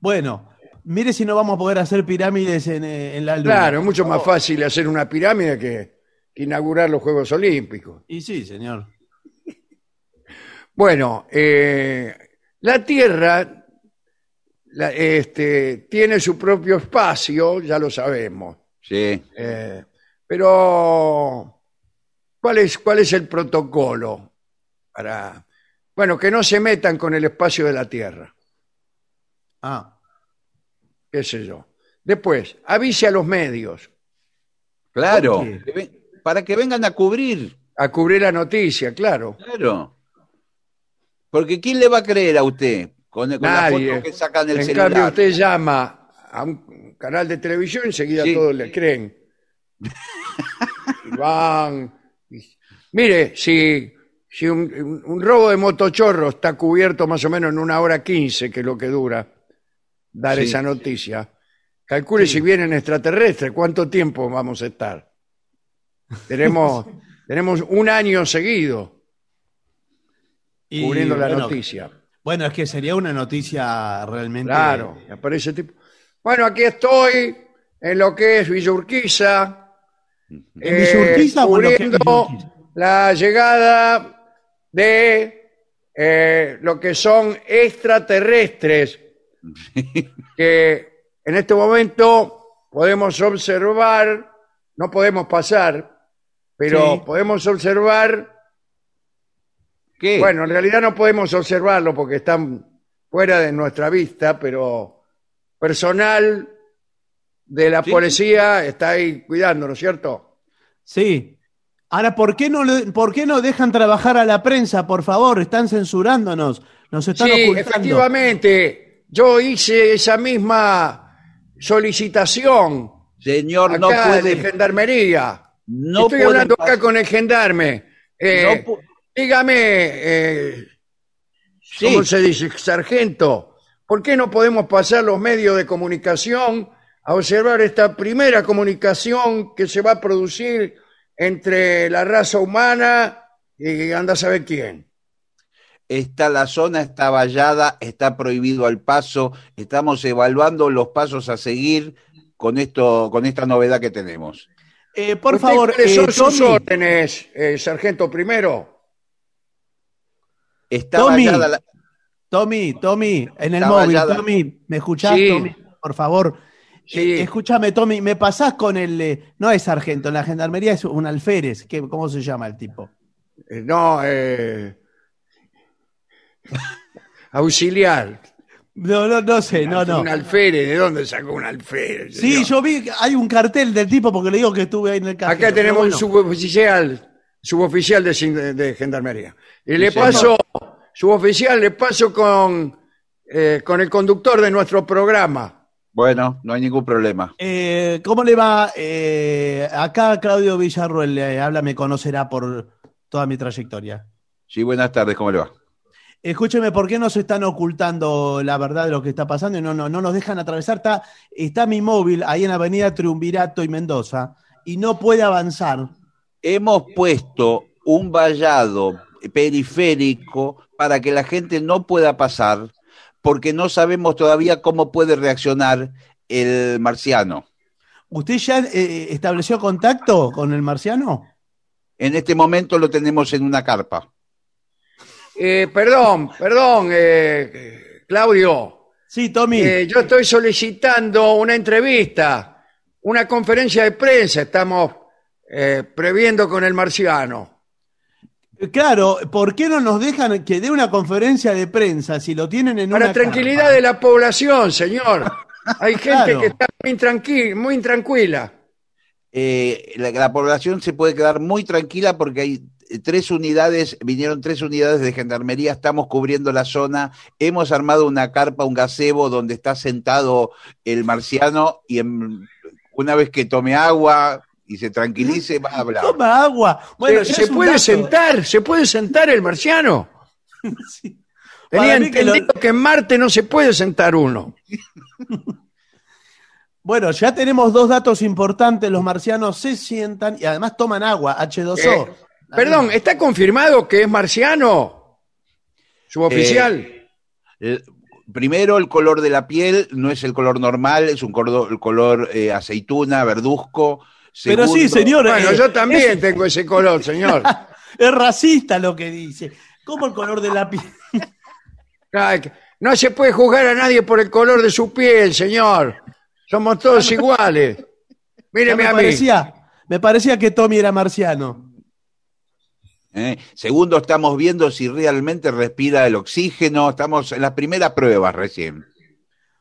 Bueno, mire si no vamos a poder hacer pirámides en, eh, en la luna. Claro, es mucho más fácil hacer una pirámide que, que inaugurar los Juegos Olímpicos. Y sí, señor. Bueno, eh, la Tierra la- este, tiene su propio espacio, ya lo sabemos. sí. Eh, pero, ¿cuál es, ¿cuál es el protocolo para, bueno, que no se metan con el espacio de la Tierra? Ah, qué sé yo. Después, avise a los medios Claro, ¿Por qué? que ven- para que vengan a cubrir, a cubrir la noticia, claro. claro. Porque ¿quién le va a creer a usted con, con la Nadie. foto que sacan del en celular? cambio, usted llama a un canal de televisión y enseguida Sí. todos le creen. Y van. y- Mire, si, si un, un- un robo de motochorro está cubierto más o menos en una hora quince, que es lo que dura dar Sí. esa noticia, calcule si vienen extraterrestres, cuánto tiempo vamos a estar. Tenemos, <laughs> tenemos un año seguido y, cubriendo la bueno, noticia. Bueno, es que sería una noticia realmente. Claro, aparece tipo. Bueno, aquí estoy en lo que es Villa Urquiza. ¿En Villa Urquiza o en lo que es la llegada de eh, lo que son extraterrestres <laughs> que en este momento podemos observar, no podemos pasar, pero Sí. podemos observar ¿Qué? Bueno, en realidad no podemos observarlo porque están fuera de nuestra vista, pero personal de la Sí. policía está ahí cuidando, ¿no es cierto? Sí. Ahora, ¿por qué, no le- ¿por qué no dejan trabajar a la prensa, por favor? Están censurándonos. Nos están Sí, ocultando. efectivamente. Yo hice esa misma solicitación Señor, acá no de puede. gendarmería. No Estoy puede hablando pasar. acá con el gendarme. Eh, No pu- dígame, eh, Sí. ¿cómo se dice? Sargento, ¿por qué no podemos pasar los medios de comunicación a observar esta primera comunicación que se va a producir entre la raza humana y anda a saber quién? Está la zona, está vallada, está prohibido el paso. Estamos evaluando los pasos a seguir con esto, con esta novedad que tenemos. Eh, por ¿Usted favor, ¿Cuáles eh, son sus órdenes, eh, Sargento primero? Está Tommy. vallada la- Tommy, Tommy, en el Está móvil, vallada. Tommy, ¿me escuchás, Sí. Tommy? Por favor. Sí. Eh, escúchame, Tommy, ¿me pasás con el... eh, no es sargento, en la gendarmería es un alférez. ¿qué- ¿Cómo se llama el tipo? Eh, no, eh, <laughs> auxiliar. No, no, no sé, no, no. Un alférez, ¿de dónde sacó un alférez? Sí, señor? yo vi, que hay un cartel del tipo porque le digo que estuve ahí en el cajero. Acá tenemos un suboficial, suboficial de, de gendarmería. Y le paso, suboficial, le paso con, eh, con el conductor de nuestro programa. Bueno, no hay ningún problema. Eh, ¿Cómo le va? Eh, acá Claudio Villarruel le habla, me conocerá por toda mi trayectoria. Sí, buenas tardes, ¿cómo le va? Escúcheme, ¿por qué nos están ocultando la verdad de lo que está pasando y no, no, no nos dejan atravesar? Está, está mi móvil ahí en Avenida Triunvirato y Mendoza y no puede avanzar. Hemos puesto un vallado periférico para que la gente no pueda pasar porque no sabemos todavía cómo puede reaccionar el marciano. ¿Usted ya eh, estableció contacto con el marciano? En este momento lo tenemos en una carpa. Eh, perdón, perdón, eh, Claudio. Sí, Tommy. Eh, yo estoy solicitando una entrevista, una conferencia de prensa. Estamos eh, previendo con el marciano. Claro, ¿por qué no nos dejan que dé una conferencia de prensa si lo tienen en Para una tranquilidad carpa? de la población, señor. <laughs> Hay gente Claro. que está muy, tranqui- muy intranquila. Eh, la, la población se puede quedar muy tranquila porque hay eh, tres unidades, vinieron tres unidades de gendarmería, estamos cubriendo la zona, hemos armado una carpa, un gazebo donde está sentado el marciano y en- una vez que tome agua y se tranquilice va a hablar. Toma agua. Bueno, ya ¿Se puede dato. sentar? ¿Se puede sentar el marciano? <laughs> Sí. Tenía Para mí que lo- entendido que en Marte no se puede sentar uno. <laughs> Bueno, ya tenemos dos datos importantes. Los marcianos se sientan y además toman agua, H2O. Eh, perdón, ¿está confirmado que es marciano? Suboficial. Eh, primero, el color de la piel no es el color normal, es un color, el color eh, aceituna, verduzco. Pero sí, señor. bueno, eh, yo también tengo ese color, señor. <laughs> Es racista lo que dice. ¿Cómo el color de la piel? <laughs> No se puede juzgar a nadie por el color de su piel, señor. Somos todos iguales. <laughs> Ya Míreme me, a mí. parecía, me parecía que Tommy era marciano. ¿eh? Segundo, estamos viendo si realmente respira el oxígeno. Estamos en las primeras pruebas recién.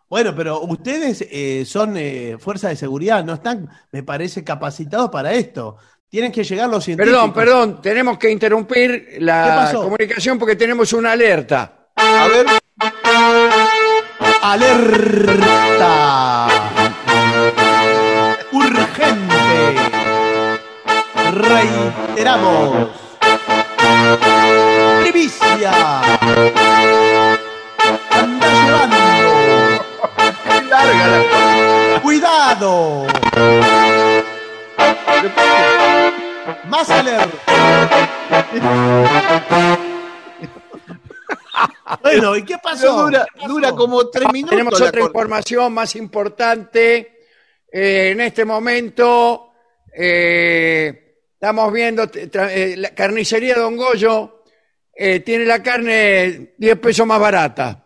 Bueno, pero ustedes eh, son eh, fuerza de seguridad, no están, me parece, capacitados para esto. Tienen que llegar los científicos. Perdón, perdón, tenemos que interrumpir ¿Qué la comunicación porque tenemos una alerta. A ver, ¡Alerta! ¡Urgente! Reiteramos. ¡Primicia! ¡Anda llevando! ¡Cuidado! ¡Más alerta! Bueno, ¿y qué pasó? dura, ¿Qué pasó? dura como tres minutos. Tenemos otra información más importante. Eh, en este momento eh, estamos viendo tra- eh, la carnicería Don Goyo eh, tiene la carne 10 pesos más barata.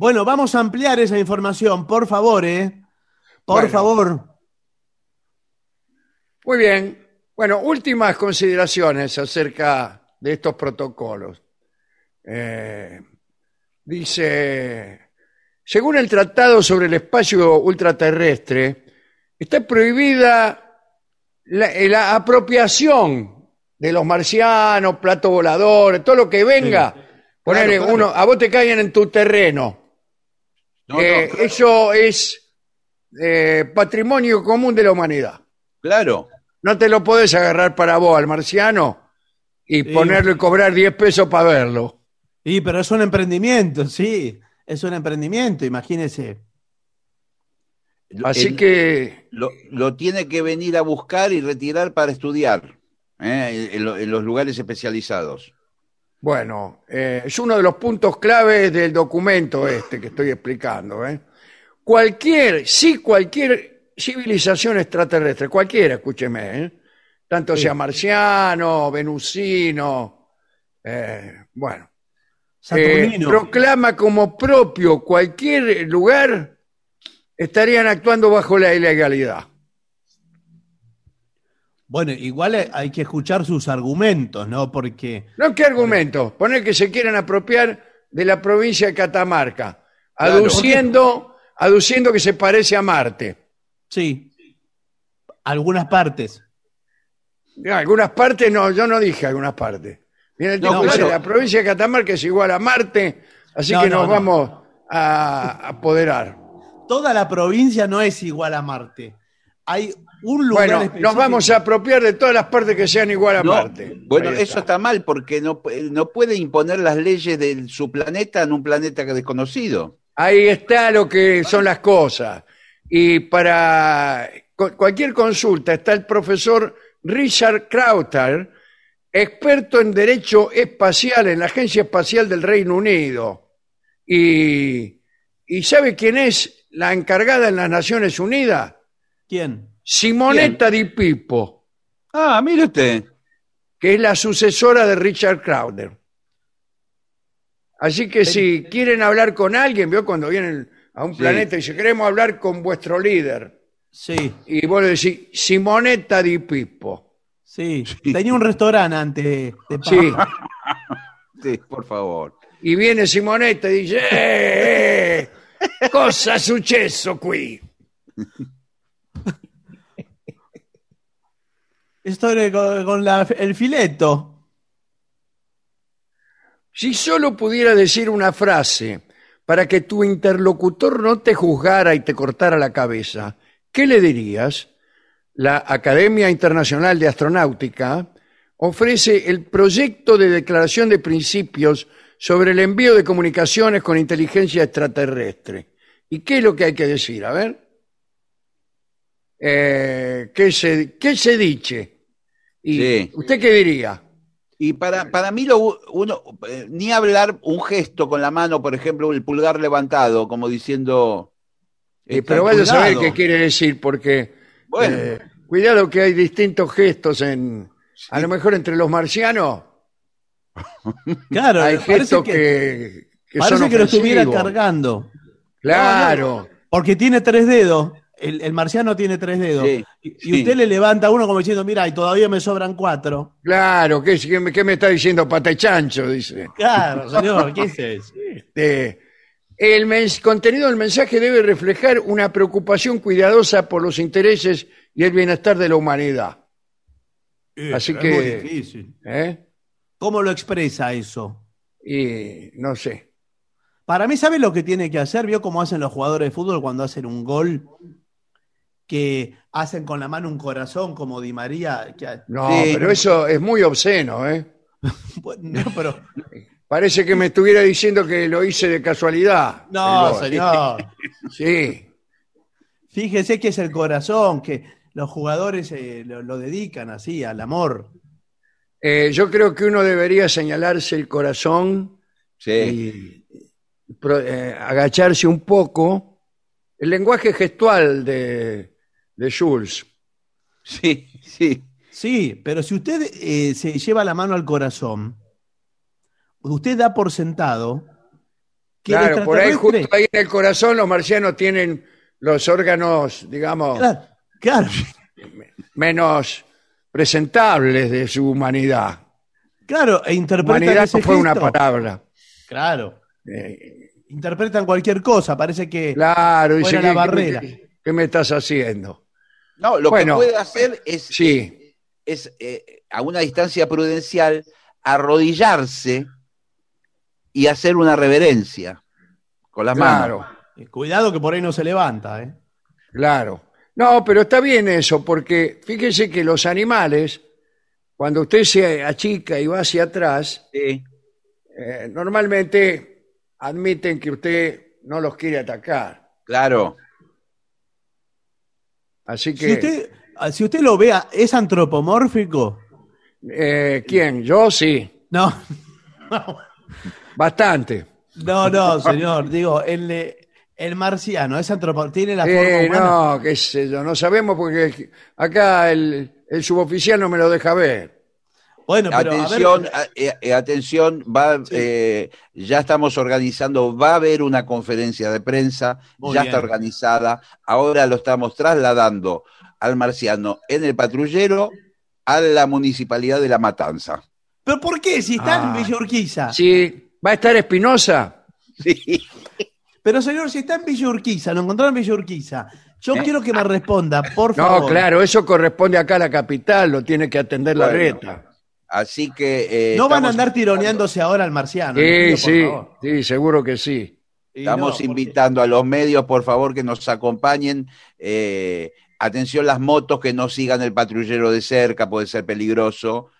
Bueno, vamos a ampliar esa información, por favor, ¿eh? Por Bueno. favor. Muy bien. Bueno, últimas consideraciones acerca de estos protocolos. Eh, dice, según el Tratado sobre el Espacio Ultraterrestre, está prohibida la, eh, la apropiación de los marcianos, plato voladores, todo lo que venga. Claro, claro. uno, a vos te caen en tu terreno. No, Eh, no, Eso es eh, patrimonio común de la humanidad. claro. No te lo podés agarrar para vos al marciano y Sí. ponerlo y cobrar 10 pesos para verlo. Sí, pero es un emprendimiento, sí. Es un emprendimiento, imagínese. Así El- que, lo, lo tiene que venir a buscar y retirar para estudiar ¿eh? en los lugares especializados. Bueno, eh, es uno de los puntos claves del documento este que estoy explicando. ¿eh? Cualquier, sí, cualquier civilización extraterrestre, cualquiera, escúcheme, ¿eh? tanto sea marciano, venusino, eh, bueno, eh, Saturnino. proclama como propio cualquier lugar, estarían actuando bajo la ilegalidad. Bueno, igual hay- que escuchar sus argumentos, ¿no? Porque No, ¿qué argumento? Poner que se quieren apropiar de la provincia de Catamarca, Claro. aduciendo, aduciendo que se parece a Marte. sí, algunas partes. Algunas partes, no, yo no dije algunas partes. Viene el No, dice, la provincia de Catamarca es igual a Marte, así No, que no, nos no. vamos a apoderar. Toda la provincia no es igual a Marte. Hay un lugar Bueno, específico. nos vamos a apropiar de todas las partes que sean igual a No, Marte. bueno, eso está mal porque no, no puede imponer las leyes de su planeta en un planeta desconocido. Ahí está lo que son las cosas. Y para cu- cualquier consulta está el profesor Richard Krauter, experto en Derecho Espacial en la Agencia Espacial del Reino Unido. Y, ¿y sabe quién es la encargada en las Naciones Unidas? ¿Quién? Simonetta Di Pippo, Ah, mire usted. que es la sucesora de Richard Crowder. Así que si quieren hablar con alguien, vio cuando vienen a un Sí. planeta y dice, queremos hablar con vuestro líder. Sí, Y vos le decís, Simonetta Di Pippo. sí. Tenía un restaurante antes de Sí. Papa. <laughs> Sí, por favor. Y viene Simonetta y dice, eh, eh, cosa è successo qui? <laughs> Estoy con, la- el fileto. Si solo pudiera decir una frase para que tu interlocutor no te juzgara y te cortara la cabeza, ¿qué le dirías? La Academia Internacional de Astronáutica ofrece el proyecto de declaración de principios sobre el envío de comunicaciones con inteligencia extraterrestre. ¿Y qué es lo que hay que decir? A ver. Eh, ¿qué, se, ¿Qué se dice? ¿Y Sí. ¿Usted qué diría? Y para, para mí, lo, uno, eh, ni hablar un gesto con la mano, por ejemplo, el pulgar levantado, como diciendo. Eh, pero vaya a saber qué quiere decir, porque Bueno. eh, cuidado que hay distintos gestos en, a lo mejor entre los marcianos <laughs> Claro, hay gestos que, que, que parece son que lo estuviera cargando. Claro, Porque tiene tres dedos. El, el marciano tiene tres dedos. Sí, y, y usted le levanta uno como diciendo, mira, y todavía me sobran cuatro. claro, ¿qué, qué me- qué me está diciendo pate chancho? Dice. Claro, <laughs> señor, ¿qué es eso? El contenido del mensaje debe reflejar una preocupación cuidadosa por los intereses y el bienestar de la humanidad. Así Es que- muy difícil. ¿eh? ¿Cómo lo expresa eso? Y no sé. Para mí, ¿sabe lo que tiene que hacer? ¿Vio cómo hacen los jugadores de fútbol cuando hacen un gol? Que hacen con la mano un corazón como Di María. que- No, Sí. pero eso es muy obsceno, ¿eh? <laughs> No, pero, <laughs> Parece que me estuviera diciendo que lo hice de casualidad. no, señor. <laughs> Sí, Fíjese que es el corazón, que los jugadores eh, lo, lo dedican así, al amor. Eh, yo creo que uno debería señalarse el corazón Sí. y pro- eh, agacharse un poco. El lenguaje gestual de, de Jules. Sí, sí. Sí, pero si usted eh, se lleva la mano al corazón, usted da por sentado que el Claro, por ahí, justo ahí en el corazón, los marcianos tienen los órganos, digamos, Claro, claro, menos presentables de su humanidad. claro, e interpretan Humanidad ese no fue una palabra. Claro, Eh, interpretan cualquier cosa, parece que claro, dice fuera la ¿qué- barrera. ¿qué, qué me estás haciendo? No, lo Bueno. que puede hacer es, Sí, es eh, a una distancia prudencial arrodillarse y hacer una reverencia con las claro, manos. Eh, Cuidado que por ahí no se levanta, ¿eh? claro. No, pero está bien eso, porque fíjese que los animales, cuando usted se achica y va hacia atrás, Sí. eh, normalmente admiten que usted no los quiere atacar. Claro. Así que, Si usted, ah, si usted lo vea, ¿es antropomórfico? eh, ¿quién? Yo sí, No, bastante. no, no, señor. Digo, el, el marciano es antropomórfico. Tiene la forma Eh, humana. no, qué sé yo, no sabemos porque acá el, el suboficial no me lo deja ver. Bueno, pero a ver- Atención, a- eh, eh, atención, va, eh, ya estamos organizando, va a haber una conferencia de prensa, Muy ya bien. está organizada, ahora lo estamos trasladando al marciano en el patrullero a la municipalidad de La Matanza. ¿Pero por qué? Si está Ah. en Villa Urquiza. Si va a estar Espinosa, Sí. Pero señor, si está en Villa Urquiza, lo encontraron en Villa Urquiza. Yo ¿Eh? quiero que me responda, por no, favor. claro, eso corresponde acá a la capital, lo tiene que atender la reta. Así que... eh, No van a andar tironeándose ahora al marciano. Sí, sí, sí, seguro que sí. Estamos no, porque- invitando a los medios, por favor, que nos acompañen. Eh, atención las motos, que no sigan el patrullero de cerca, puede ser peligroso.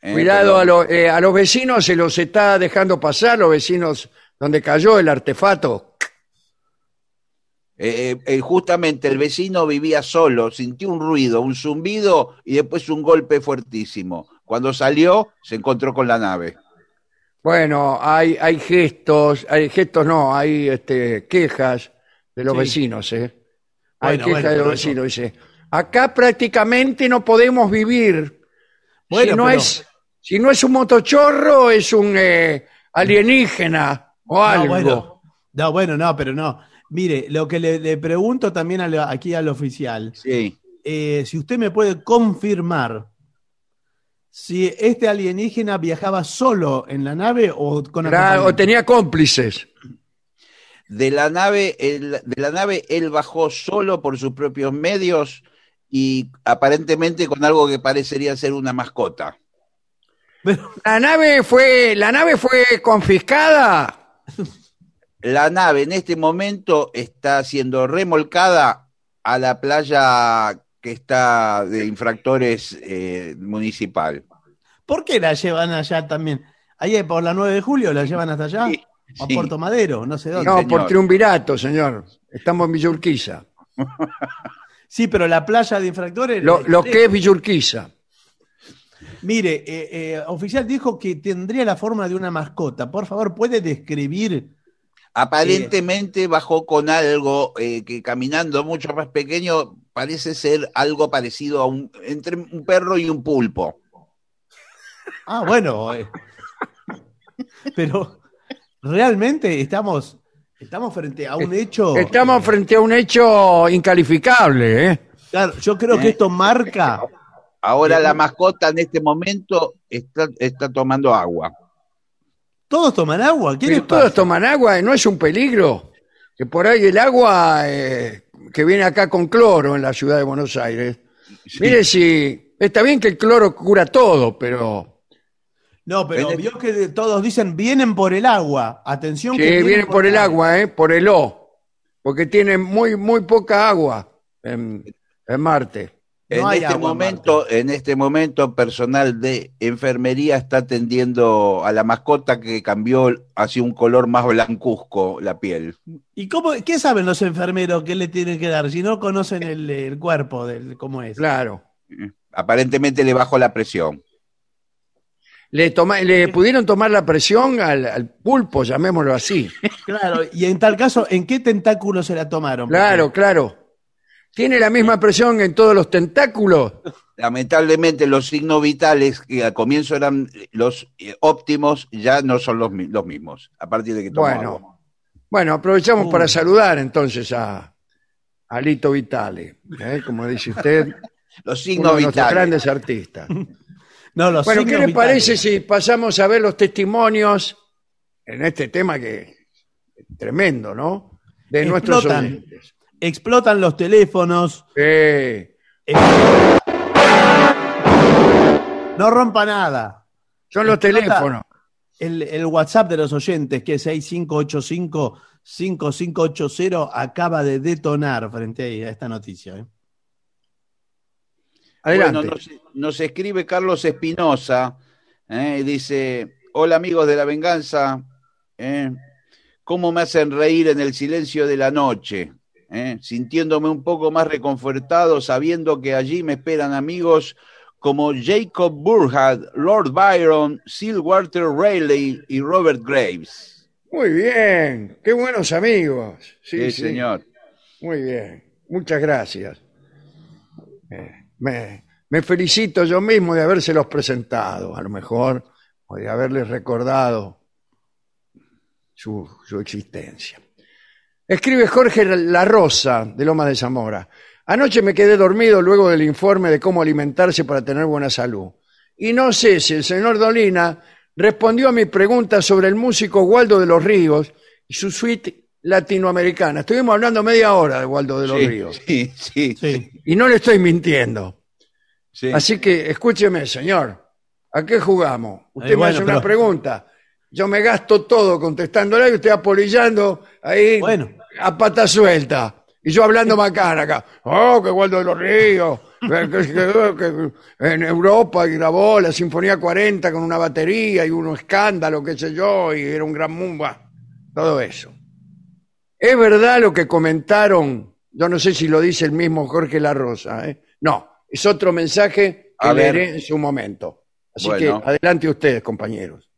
Eh, Cuidado, pero- a, lo- eh, a los vecinos se los está dejando pasar, los vecinos donde cayó el artefacto. Eh, eh, justamente el vecino vivía solo, sintió un ruido, un zumbido y después un golpe fuertísimo. Cuando salió, se encontró con la nave. Bueno, hay, hay gestos, hay gestos no, hay este, quejas de los Sí. vecinos, ¿eh? Hay Bueno, quejas bueno, de los vecinos, dice. Acá prácticamente no podemos vivir. Bueno, si, no pero- es, si no es un motochorro, es un eh, alienígena o algo. No, bueno, no, bueno, no, pero no. Mire, lo que le, le pregunto también a la- aquí al oficial, Sí. eh, si usted me puede confirmar si este alienígena viajaba solo en la nave o con Era- o tenía cómplices. De la nave, el- de la nave él bajó solo por sus propios medios y aparentemente con algo que parecería ser una mascota. Pero- La nave fue, la nave fue confiscada. La nave en este momento está siendo remolcada a la playa que está de infractores eh, municipal. ¿Por qué la llevan allá también? Ahí por la 9 de julio la llevan hasta allá. Sí, A sí. Puerto Madero, no sé dónde. No, señor. por triunvirato, señor. Estamos en Villurquiza. <laughs> Sí, pero la playa de infractores. Lo, lo que es Villurquiza. Mire, eh, eh, oficial dijo que tendría la forma de una mascota. Por favor, ¿puede describir? Aparentemente bajó con algo eh, que caminando mucho más pequeño parece ser algo parecido a un entre un perro y un pulpo. Ah, bueno. eh. Pero realmente estamos, estamos frente a un hecho. Estamos frente a un hecho incalificable, ¿eh? Claro, yo creo que Eh. esto marca. Ahora la mascota en este momento está, está tomando agua. Todos toman agua. ¿Qué les Pero todos toman agua. ¿no es un peligro? Que por ahí el agua eh, que viene acá con cloro en la ciudad de Buenos Aires. Mire si está bien que el cloro cura todo, pero No, pero vio que todos dicen vienen por el agua. Atención que que viene por el agua, ¿eh? por el O, porque tiene muy muy poca agua en, en Marte. No en hay este agua momento, en este momento, personal de enfermería está atendiendo a la mascota que cambió hacia un color más blancuzco la piel. ¿Y cómo, qué saben los enfermeros que le tienen que dar si no conocen el, el cuerpo del cómo es? Claro. Aparentemente le bajó la presión. Le, toma- le pudieron tomar la presión al, al pulpo, llamémoslo así. <laughs> Claro, y en tal caso, ¿en qué tentáculo se la tomaron? Claro, claro. ¿Tiene la misma presión en todos los tentáculos? Lamentablemente los signos vitales que al comienzo eran los eh, óptimos ya no son los, los mismos a partir de que tomó agua. Bueno, bueno, aprovechamos Uh. para saludar entonces a, a Lito Vitale, ¿eh? como dice usted, <laughs> Los uno signos de nuestros vitales. grandes artistas. <laughs> No, los Bueno, ¿qué le parece vitales. si pasamos a ver los testimonios en este tema que es tremendo, ¿no? De nuestros oyentes. Explotan los teléfonos. Eh, No rompa nada. son los Explota. teléfonos. El, el WhatsApp de los oyentes, que es 6585-5580, acaba de detonar frente a esta noticia. ¿eh? Adelante. Bueno, nos, nos escribe Carlos Espinosa, eh, y dice, hola amigos de la venganza, eh, ¿cómo me hacen reír en el silencio de la noche? Eh, sintiéndome un poco más reconfortado, sabiendo que allí me esperan amigos como Jacob Burhard, Lord Byron, Sir Walter Raleigh y Robert Graves. Muy bien, qué buenos amigos. Sí, Sí, sí. señor. Muy bien, muchas gracias. Eh, me, me felicito yo mismo de habérselos presentado, a lo mejor, o de haberles recordado su, su existencia. Escribe Jorge La Rosa, de Loma de Zamora. Anoche me quedé dormido luego del informe de cómo alimentarse para tener buena salud. Y no sé si el señor Dolina respondió a mi pregunta sobre el músico Waldo de los Ríos y su suite latinoamericana. Estuvimos hablando media hora de Waldo de los Sí, Ríos. sí, sí, Sí. Y no le estoy mintiendo. sí. Así que escúcheme, señor. ¿A qué jugamos? Usted Eh, me bueno, hace una pero- pregunta. Yo me gasto todo contestándola y usted apolillando ahí Bueno. a pata suelta. Y yo hablando macana acá. Oh, que Waldo de los Ríos. <laughs> que- que- en Europa grabó la Sinfonía 40 con una batería y un escándalo, qué sé yo, y era un gran mumba. Todo eso. ¿Es verdad lo que comentaron? Yo no sé si lo dice el mismo Jorge La Rosa. ¿eh? No, es otro mensaje que A ver. en su momento. Así Bueno. que adelante ustedes, compañeros.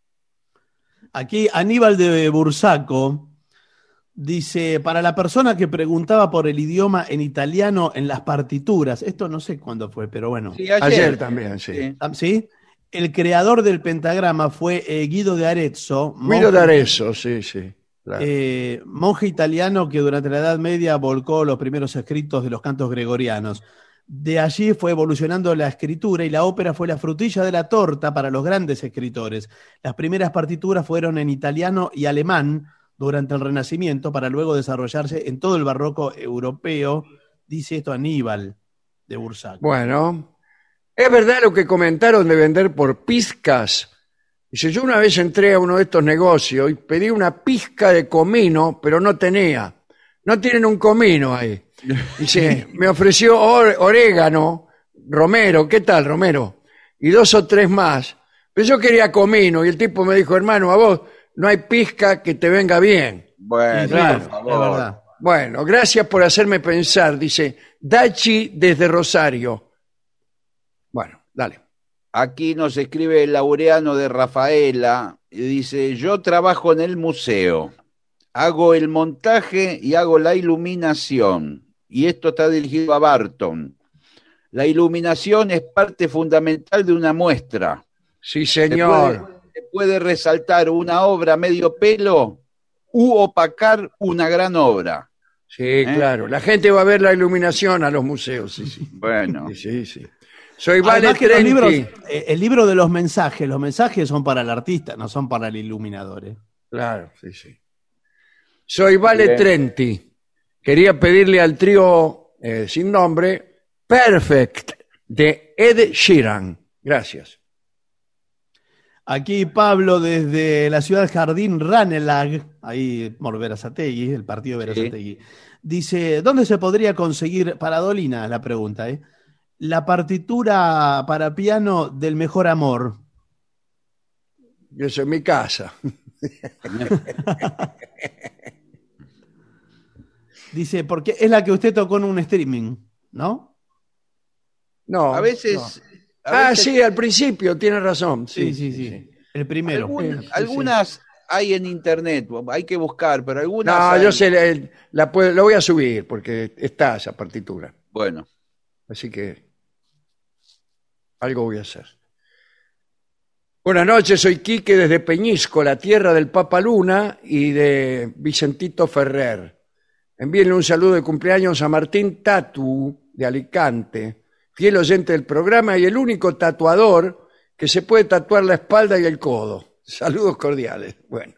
Aquí Aníbal de Bursaco dice, para la persona que preguntaba por el idioma en italiano en las partituras, esto no sé cuándo fue, pero bueno, Sí, Ayer, también, sí. Sí. Ah, ¿sí? El creador del pentagrama fue eh, Guido de Arezzo, Guido de Arezzo, sí, sí. claro. eh, monje italiano que durante la Edad Media volcó los primeros escritos de los cantos gregorianos. De allí fue evolucionando la escritura y la ópera fue la frutilla de la torta para los grandes escritores. Las primeras partituras fueron en italiano y alemán durante el Renacimiento para luego desarrollarse en todo el barroco europeo, dice esto Aníbal de Bursaco. Bueno, es verdad lo que comentaron de vender por pizcas. Dice, yo una vez entré a uno de estos negocios y pedí una pizca de comino, pero no tenía. No tienen un comino ahí. <laughs> Dice, me ofreció or- orégano, romero, ¿qué tal, romero? Y dos o tres más. Pero yo quería comino y el tipo me dijo, hermano, a vos no hay pizca que te venga bien. Bueno, Sí, claro, por favor. es verdad. Bueno, gracias por hacerme pensar, dice Dachi desde Rosario. Bueno, dale. Aquí nos escribe el laureano de Rafaela y dice, yo trabajo en el museo, hago el montaje y hago la iluminación. Y esto está dirigido a Barton. La iluminación es parte fundamental de una muestra. Sí, Se señor. puede, se puede resaltar una obra medio pelo u opacar una gran obra. Sí, claro. La gente va a ver la iluminación a los museos. Sí, sí. Bueno, Sí, sí. Soy Vale Además que los Trenti. libros, eh, el libro de los mensajes, los mensajes son para el artista, no son para el iluminador. ¿eh? Claro, sí, sí. Soy Vale Bien. Trenti. Quería pedirle al trío eh, sin nombre Perfect de Ed Sheeran. Gracias. Aquí Pablo desde la ciudad Jardín Ranelag, ahí por Verazategui, el partido Sí. Verazategui, dice, ¿dónde se podría conseguir, para Dolina la pregunta, ¿eh? la partitura para piano del mejor amor? Yo soy en mi casa. <laughs> <laughs> Dice, porque es la que usted tocó en un streaming, ¿no? No. a veces, no. a Ah, veces sí, al principio, tiene razón. Sí, sí, sí. El primero. algún- Sí, sí, algunas hay en internet, hay que buscar, pero algunas. No, hay- yo sé, la, la puedo- lo voy a subir porque está esa partitura. Bueno, Así que algo voy a hacer. Buenas noches, soy Quique desde Peñisco, la tierra del Papa Luna y de Vicentito Ferrer. Envíenle un saludo de cumpleaños a Martín Tatu de Alicante, fiel oyente del programa y el único tatuador que se puede tatuar la espalda y el codo. Saludos cordiales. Bueno,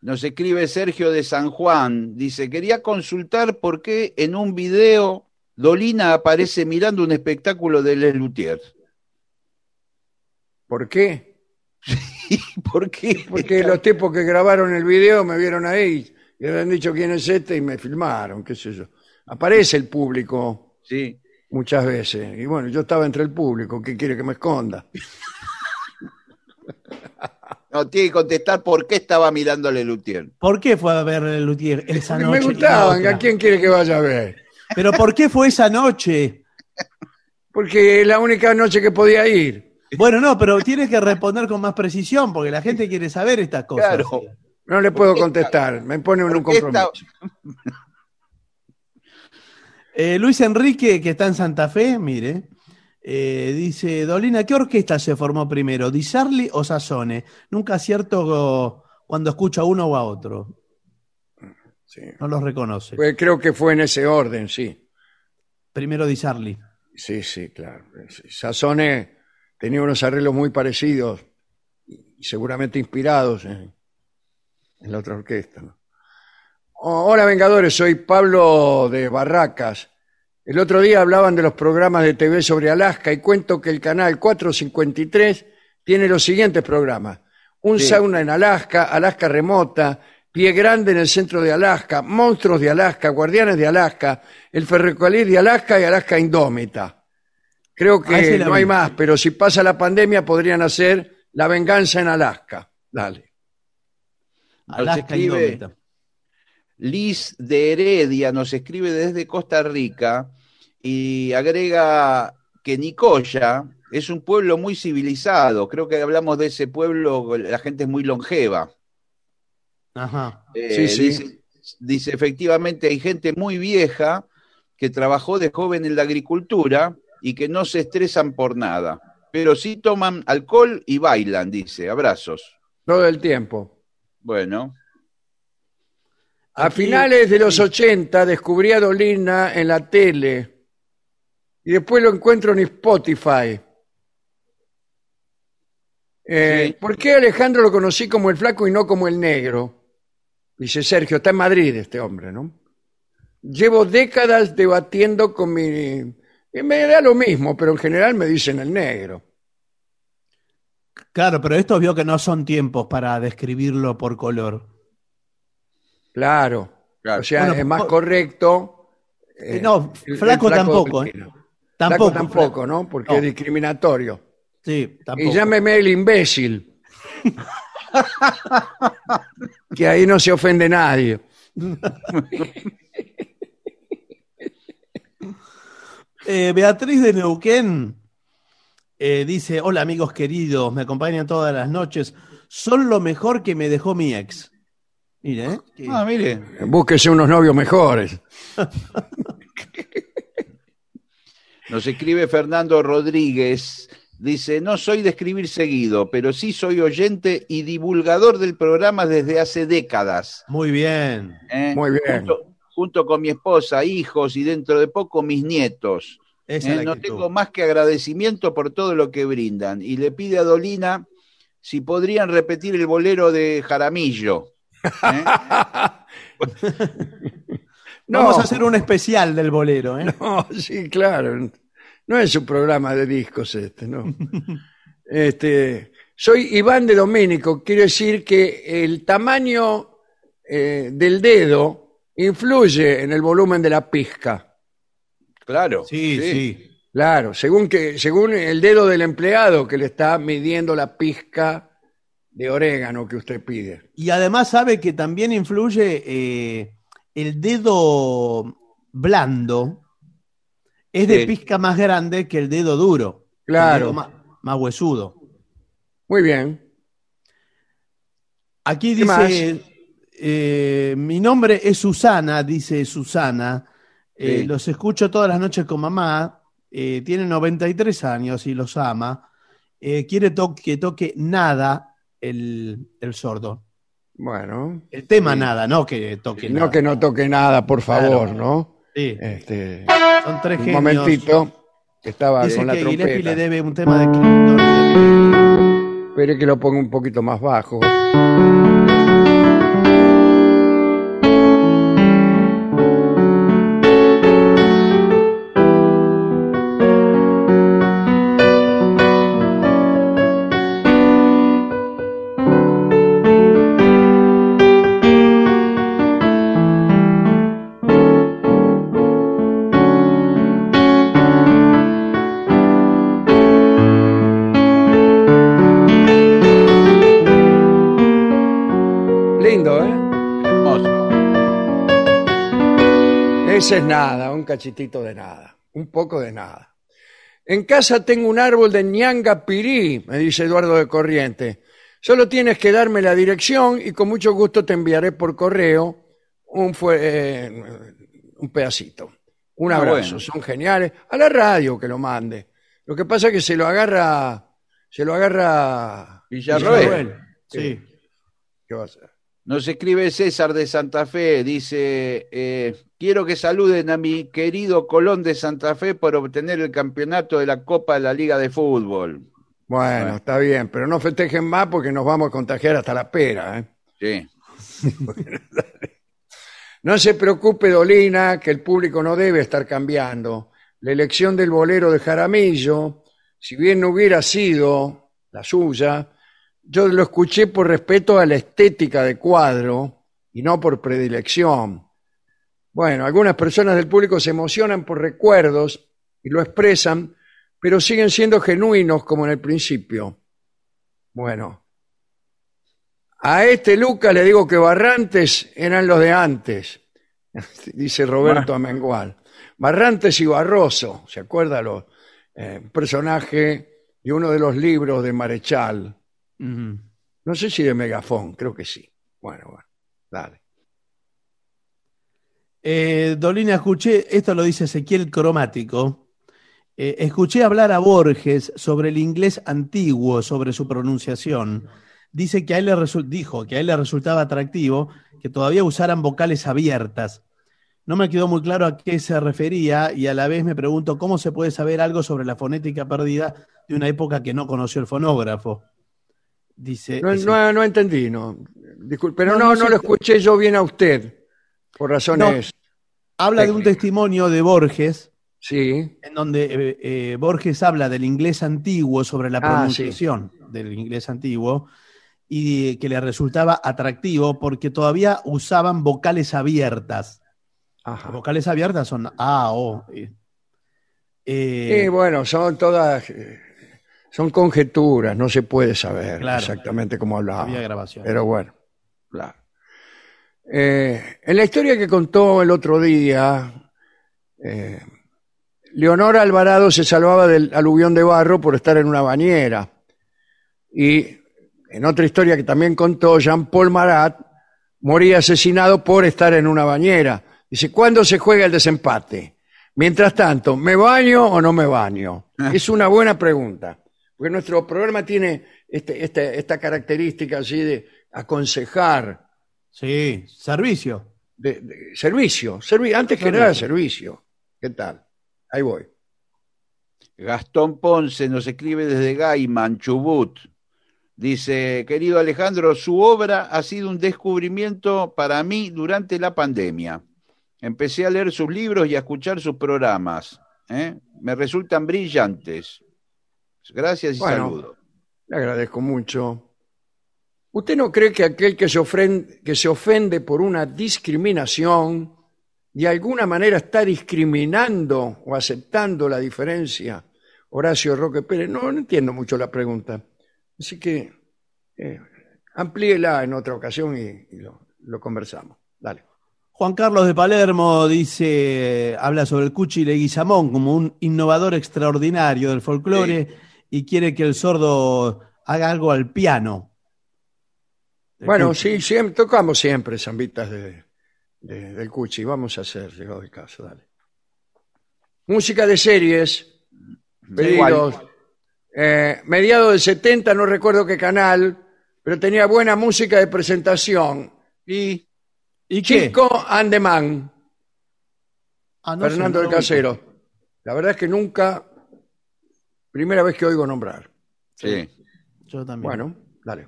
nos escribe Sergio de San Juan. Dice: Quería consultar por qué en un video Dolina aparece mirando un espectáculo de Les Luthiers. ¿por qué? <laughs> ¿Por qué? Porque los tipos que grabaron el video me vieron ahí y me han dicho quién es este y me filmaron, qué sé yo. Aparece el público Sí. muchas veces. Y bueno, yo estaba entre el público, ¿qué quiere que me esconda? <laughs> No, tiene que contestar por qué estaba mirando a Les Luthiers. ¿Por qué fue a ver el Luthier esa Porque noche? me y la gustaban, otra? ¿a quién quiere que vaya a ver? Pero ¿por qué fue esa noche? Porque es la única noche que podía ir. Bueno, no, pero tienes que responder con más precisión porque la gente quiere saber estas cosas. Claro. No le puedo contestar, me pone en un ¿Por qué está- compromiso. <laughs> Eh, Luis Enrique, que está en Santa Fe, mire, eh, dice, Dolina, ¿qué orquesta se formó primero, Di Sarli o Sassone? Nunca acierto cuando escucho a uno o a otro. Sí. No los reconoce. Pues creo que fue en ese orden, sí. Primero Di Sarli. Sí, sí, claro. Sí, Sassone tenía unos arreglos muy parecidos y seguramente inspirados en, en la otra orquesta. ¿no? Hola, Vengadores, soy Pablo de Barracas. El otro día hablaban de los programas de TV sobre Alaska y cuento que el canal 453 tiene los siguientes programas. Un Sí. sauna en Alaska, Alaska remota, Pie Grande en el centro de Alaska, Monstruos de Alaska, Guardianes de Alaska, El Ferrocarril de Alaska y Alaska Indómita. Creo Ah, que la no hay más, pero si pasa la pandemia podrían hacer La Venganza en Alaska. Dale. Nos escribe- Indómita. Liz de Heredia nos escribe desde Costa Rica y agrega que Nicoya es un pueblo muy civilizado. Creo que hablamos de ese pueblo, la gente es muy longeva. Ajá. Eh, Sí, sí. Dice, dice, efectivamente hay gente muy vieja que trabajó de joven en la agricultura y que no se estresan por nada, pero sí toman alcohol y bailan, dice. Abrazos. Todo el tiempo. Bueno, A Aquí- finales de los 80 descubrí a Dolina en la tele y después lo encuentro en Spotify. Eh, Sí. ¿Por qué Alejandro lo conocí como el flaco y no como el negro? Dice Sergio, está en Madrid este hombre, ¿no? Llevo décadas debatiendo con mi... y me da lo mismo, pero en general me dicen el negro. Claro, pero esto vio que no son tiempos para describirlo por color. Claro. Claro. O sea, Bueno, es más correcto. Eh, eh, no, el- el flaco tampoco. ¿eh? Tampoco, Tampoco. tampoco, ¿no? Porque No. es discriminatorio. Sí, tampoco. Y llámeme el imbécil. que ahí no se ofende nadie. <laughs> Eh, Beatriz de Neuquén eh, dice, hola amigos queridos, me acompañan todas las noches, son lo mejor que me dejó mi ex. Mire, ¿eh? Que- ah, mire, Búsquese unos novios mejores. <laughs> Nos escribe Fernando Rodríguez. Dice, no soy de escribir seguido, pero sí soy oyente y divulgador del programa desde hace décadas. Muy bien. ¿eh? Muy bien. Junto, junto con mi esposa, hijos y dentro de poco mis nietos. Esa ¿eh? No tengo más que agradecimiento por todo lo que brindan. Y le pide a Dolina si podrían repetir el bolero de Jaramillo. ¿eh? <laughs> No, Vamos a hacer un especial del bolero, ¿eh? no, sí, claro. No es un programa de discos este, ¿no? <laughs> este, soy Iván de Domínico. Quiero decir que el tamaño eh, del dedo influye en el volumen de la pizca. Claro. Sí, sí. Claro, según que, según el dedo del empleado que le está midiendo la pizca de orégano que usted pide. Y además sabe que también influye eh, el dedo blando, es de Sí. pizca más grande que el dedo duro. Claro. Dedo más, más huesudo. Muy bien. Aquí dice, eh, mi nombre es Susana, dice Susana. Eh, Sí. Los escucho todas las noches con mamá. eh, tiene 93 años y los ama. Eh, quiere to- que toque nada el, el sordo. Bueno. El tema nada, no que toque No nada. que no toque nada, por favor, Claro. ¿no? Sí, Este, son tres un genios. momentito. que Estaba Dice con la que Gillespie trompeta. le debe un tema de Clinton. Espere que lo ponga un poquito más bajo. Cachitito de nada, un poco de nada. En casa tengo un árbol de ñanga pirí, me dice Eduardo de Corriente. Solo tienes que darme la dirección y con mucho gusto te enviaré por correo un, fue- eh, un pedacito. Un Ah, abrazo, bueno. son geniales. A la radio que lo mande. Lo que pasa es que se lo agarra, se lo agarra Villarroel. Villarroel, Sí. ¿Qué va a hacer? Nos escribe César de Santa Fe, dice, eh, quiero que saluden a mi querido Colón de Santa Fe por obtener el campeonato de la Copa de la Liga de Fútbol. Bueno, Bueno. está bien, pero no festejen más porque nos vamos a contagiar hasta la pera, ¿eh? Sí. <laughs> No se preocupe, Dolina, que el público no debe estar cambiando. La elección del bolero de Jaramillo, si bien no hubiera sido la suya, yo lo escuché por respeto a la estética de cuadro y no por predilección. Bueno, algunas personas del público se emocionan por recuerdos y lo expresan, pero siguen siendo genuinos como en el principio. Bueno, a este Lucas le digo que Barrantes eran los de antes, <laughs> dice Roberto Amengual. Barrantes y Barroso, ¿se acuerda? Los, eh, un personaje de uno de los libros de Marechal. No sé si de Megafón, creo que sí. Bueno, bueno, dale. Eh, Dolina, escuché, esto lo dice Ezequiel Cromático. eh, escuché hablar a Borges sobre el inglés antiguo, sobre su pronunciación. Dice que a él le dijo que a él le resultaba atractivo que todavía usaran vocales abiertas. No me quedó muy claro a qué se refería y a la vez me pregunto cómo se puede saber algo sobre la fonética perdida de una época que no conoció el fonógrafo. Dice. No, no, no entendí, no. Disculpe, pero No, no, lo escuché yo bien a usted, por razones. habla de un testimonio de Borges Sí, en donde eh, eh, Borges habla del inglés antiguo sobre la Ah, pronunciación del inglés antiguo y que le resultaba atractivo porque todavía usaban vocales abiertas. Ajá. vocales abiertas son A, O. eh. Eh, Sí, bueno, son todas, eh, son conjeturas, no se puede saber Claro. exactamente cómo hablaba. había grabación. Pero bueno, claro. Eh, en la historia que contó el otro día, eh, Leonora Alvarado se salvaba del aluvión de barro por estar en una bañera. Y en otra historia que también contó, Jean-Paul Marat moría asesinado por estar en una bañera. Dice, ¿cuándo se juega el desempate? Mientras tanto, ¿me baño o no me baño? <laughs> Es una buena pregunta, porque nuestro programa tiene este- este- esta característica así de aconsejar, Sí, servicio. de, de- servicio, servi- antes que nada servicio. ¿Qué tal? Ahí voy. Gastón Ponce nos escribe desde Gaiman, Chubut. Dice, querido Alejandro, su obra ha sido un descubrimiento para mí durante la pandemia. Empecé a leer sus libros y a escuchar sus programas. ¿eh? Me resultan brillantes. Gracias y Bueno. saludos. Le agradezco mucho. ¿Usted no cree que aquel que se, ofren- que se ofende por una discriminación de alguna manera está discriminando o aceptando la diferencia? Horacio Roque Pérez, no, no entiendo mucho la pregunta. Así que eh, amplíela en otra ocasión y, y lo, lo conversamos. Dale. Juan Carlos de Palermo dice, habla sobre el Cuchi Leguizamón como un innovador extraordinario del folclore y quiere que el sordo haga algo al piano. Bueno, sí, siempre, tocamos siempre zambitas de, de- del Cuchi. Vamos a hacer, llegado el caso, dale. Música de series, pedidos. Eh, mediados del 70, no recuerdo qué canal, pero tenía buena música de presentación. Y ¿Y qué? Chico and the Man, Ah, no Fernando del Casero. La verdad es que nunca, primera vez que oigo nombrar. sí. Yo también. Bueno, dale.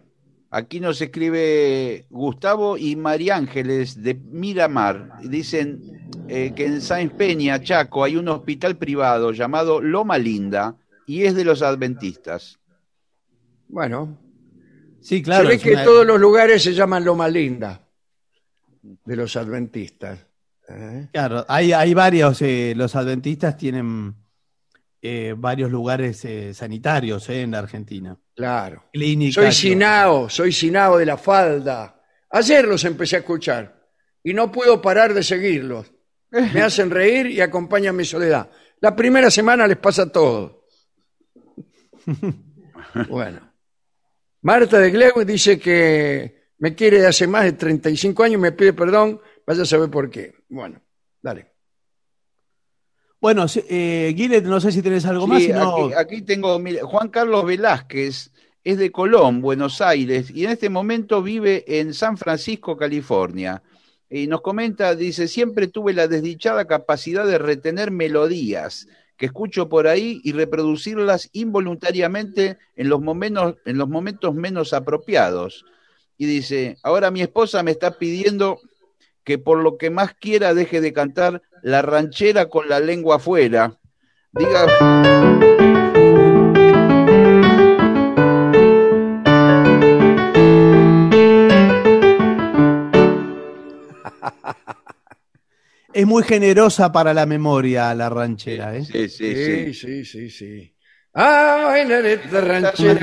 Aquí nos escribe Gustavo y María Ángeles de Miramar. Dicen eh, que en Sáenz Peña, Chaco, hay un hospital privado llamado Loma Linda y es de los adventistas. Bueno, sí, claro. se ve es que una- todos los lugares se llaman Loma Linda de los adventistas. ¿eh? Claro, hay, hay varios, eh, los adventistas tienen eh, varios lugares eh, sanitarios eh, en la Argentina. Claro. Clínicas. Soy Sinao, soy Sinao de la falda. Ayer los empecé a escuchar y no puedo parar de seguirlos. Me <laughs> hacen reír y acompañan mi soledad. La primera semana les pasa todo. <laughs> Bueno. Marta de Gleu dice que me quiere de hace más de 35 años y me pide perdón. Vaya a saber por qué. Bueno, dale. Bueno, eh, no sé si tenés algo más. Sí, aquí, aquí tengo, Juan Carlos Velázquez es de Colón, Buenos Aires, y en este momento vive en San Francisco, California. Y nos comenta, dice, siempre tuve la desdichada capacidad de retener melodías que escucho por ahí y reproducirlas involuntariamente en los momentos, en los momentos menos apropiados. Y dice, ahora mi esposa me está pidiendo que por lo que más quiera deje de cantar la ranchera con la lengua afuera. Diga, Es muy generosa para la memoria la ranchera, ¿eh? Sí, sí, Sí, sí. sí, sí, Ah, bailar esta ranchera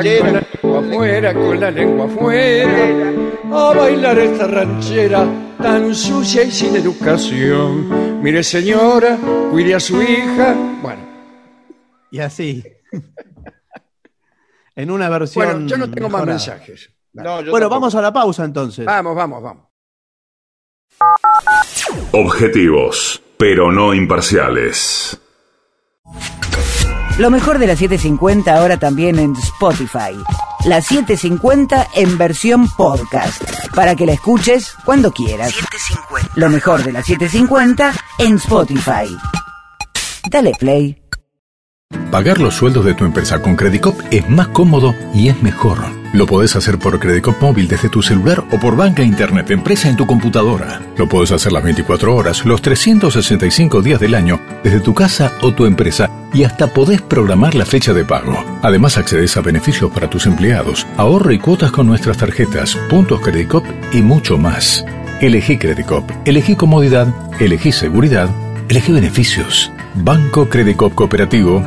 con la lengua afuera, con la lengua afuera. A bailar esta ranchera tan sucia y sin educación. Mire, señora, cuide a su hija. Bueno, Y así. <laughs> en una versión. bueno, yo no tengo más mensajes. No, Bueno, tampoco. vamos a la pausa entonces. Vamos, vamos, vamos. Objetivos, pero no imparciales. Lo mejor de la 750 ahora también en Spotify. La 750 en versión podcast. Para que la escuches cuando quieras. Lo mejor de la 750 en Spotify. Dale play. Pagar los sueldos de tu empresa con Credicop es más cómodo y es mejor. Lo podés hacer por Credicop móvil desde tu celular o por banca internet empresa en tu computadora. Lo podés hacer las 24 horas, los 365 días del año, desde tu casa o tu empresa y hasta podés programar la fecha de pago. Además accedes a beneficios para tus empleados, ahorro y cuotas con nuestras tarjetas, puntos Credicop y mucho más. Elegí Credicop, elegí comodidad, elegí seguridad, elegí beneficios. Banco Credicop Cooperativo,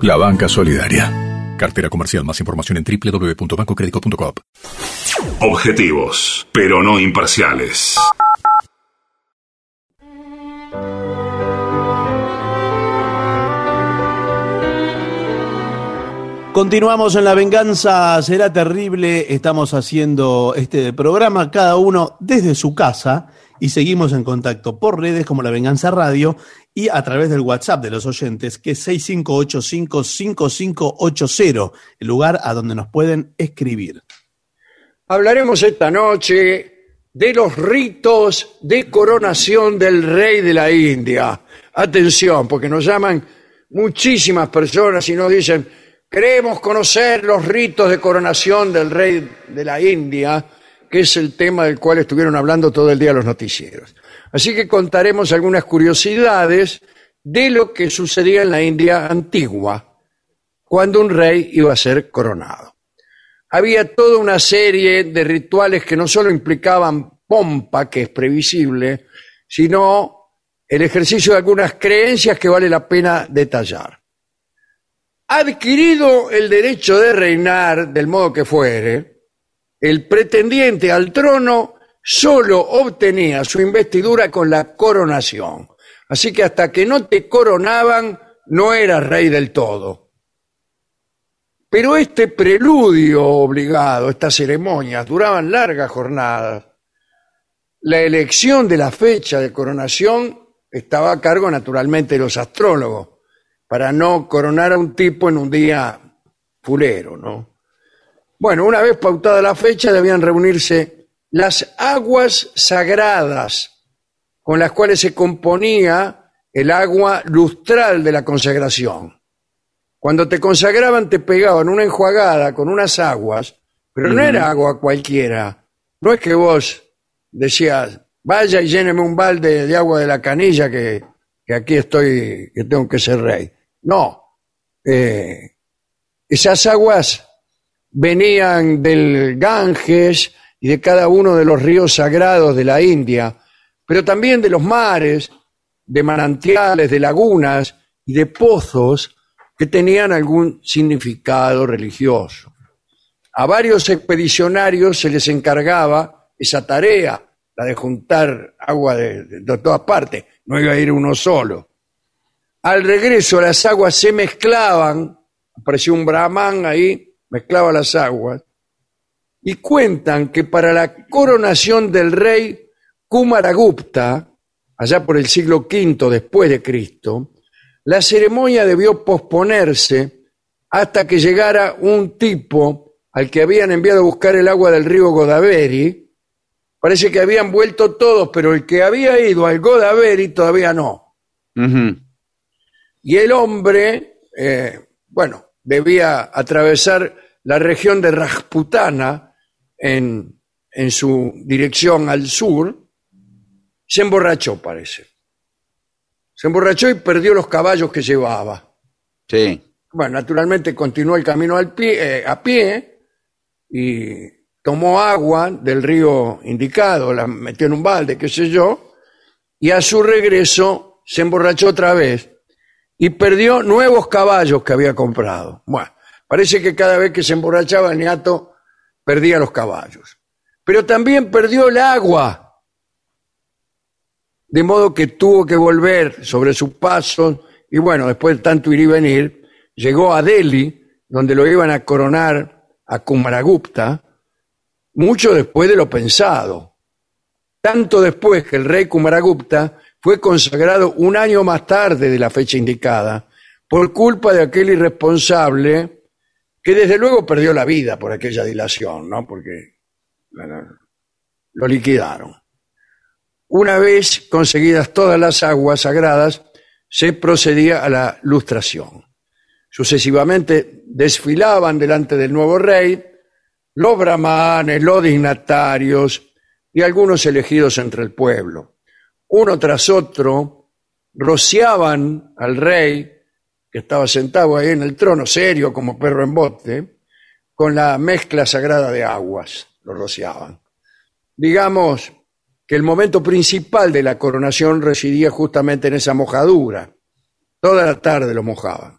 la banca solidaria. Cartera comercial. Más información en www.bancocredico.com. Objetivos, pero no imparciales. Continuamos en La Venganza Será Terrible. Estamos haciendo este programa cada uno desde su casa y seguimos en contacto por redes como La Venganza Radio y a través del WhatsApp de los oyentes que es 6585-5580, el lugar a donde nos pueden escribir. Hablaremos esta noche de los ritos de coronación del rey de la India. Atención, porque nos llaman muchísimas personas y nos dicen, queremos conocer los ritos de coronación del rey de la India, que es el tema del cual estuvieron hablando todo el día los noticieros. Así que contaremos algunas curiosidades de lo que sucedía en la India antigua, cuando un rey iba a ser coronado había toda una serie de rituales que no solo implicaban pompa, que es previsible, sino el ejercicio de algunas creencias que vale la pena detallar. Adquirido el derecho de reinar del modo que fuere, el pretendiente al trono solo obtenía su investidura con la coronación. Así que hasta que no te coronaban, no eras rey del todo. Pero este preludio obligado, estas ceremonias, duraban largas jornadas. La elección de la fecha de coronación estaba a cargo naturalmente de los astrólogos, para no coronar a un tipo en un día fulero, ¿no? Bueno, una vez pautada la fecha debían reunirse las aguas sagradas con las cuales se componía el agua lustral de la consagración. Cuando te consagraban te pegaban una enjuagada con unas aguas, pero no era agua cualquiera. No es que vos decías, vaya y lléneme un balde de agua de la canilla que, que aquí estoy, que tengo que ser rey. No. Eh, esas aguas venían del Ganges y de cada uno de los ríos sagrados de la India, pero también de los mares, de manantiales, de lagunas y de pozos que tenían algún significado religioso. A varios expedicionarios se les encargaba esa tarea, la de juntar agua de, todas partes, no iba a ir uno solo. Al regreso las aguas se mezclaban, apareció un brahman ahí, mezclaba las aguas, y cuentan que para la coronación del rey Kumaragupta, allá por el siglo V después de Cristo, la ceremonia debió posponerse hasta que llegara un tipo al que habían enviado a buscar el agua del río Godavery. Parece que habían vuelto todos, pero el que había ido al Godavery todavía no. Y el hombre, eh, bueno, debía atravesar la región de Rajputana en, en su dirección al sur. Se emborrachó, parece. Se emborrachó y perdió los caballos que llevaba. Sí. Bueno, naturalmente continuó el camino al pie, eh, a pie y tomó agua del río indicado, la metió en un balde, qué sé yo, y a su regreso se emborrachó otra vez y perdió nuevos caballos que había comprado. Bueno, parece que cada vez que se emborrachaba el niato perdía los caballos. Pero también perdió el agua. De modo que tuvo que volver sobre sus pasos y bueno, después de tanto ir y venir, llegó a Delhi, donde lo iban a coronar a Kumaragupta, mucho después de lo pensado. Tanto después que el rey Kumaragupta fue consagrado un año más tarde de la fecha indicada, por culpa de aquel irresponsable que desde luego perdió la vida por aquella dilación, ¿no? Porque lo liquidaron. Una vez conseguidas todas las aguas sagradas, se procedía a la lustración. Sucesivamente desfilaban delante del nuevo rey los brahmanes, los dignatarios y algunos elegidos entre el pueblo. Uno tras otro rociaban al rey, que estaba sentado ahí en el trono, serio como perro en bote, con la mezcla sagrada de aguas, lo rociaban. Digamos que el momento principal de la coronación residía justamente en esa mojadura. Toda la tarde lo mojaban.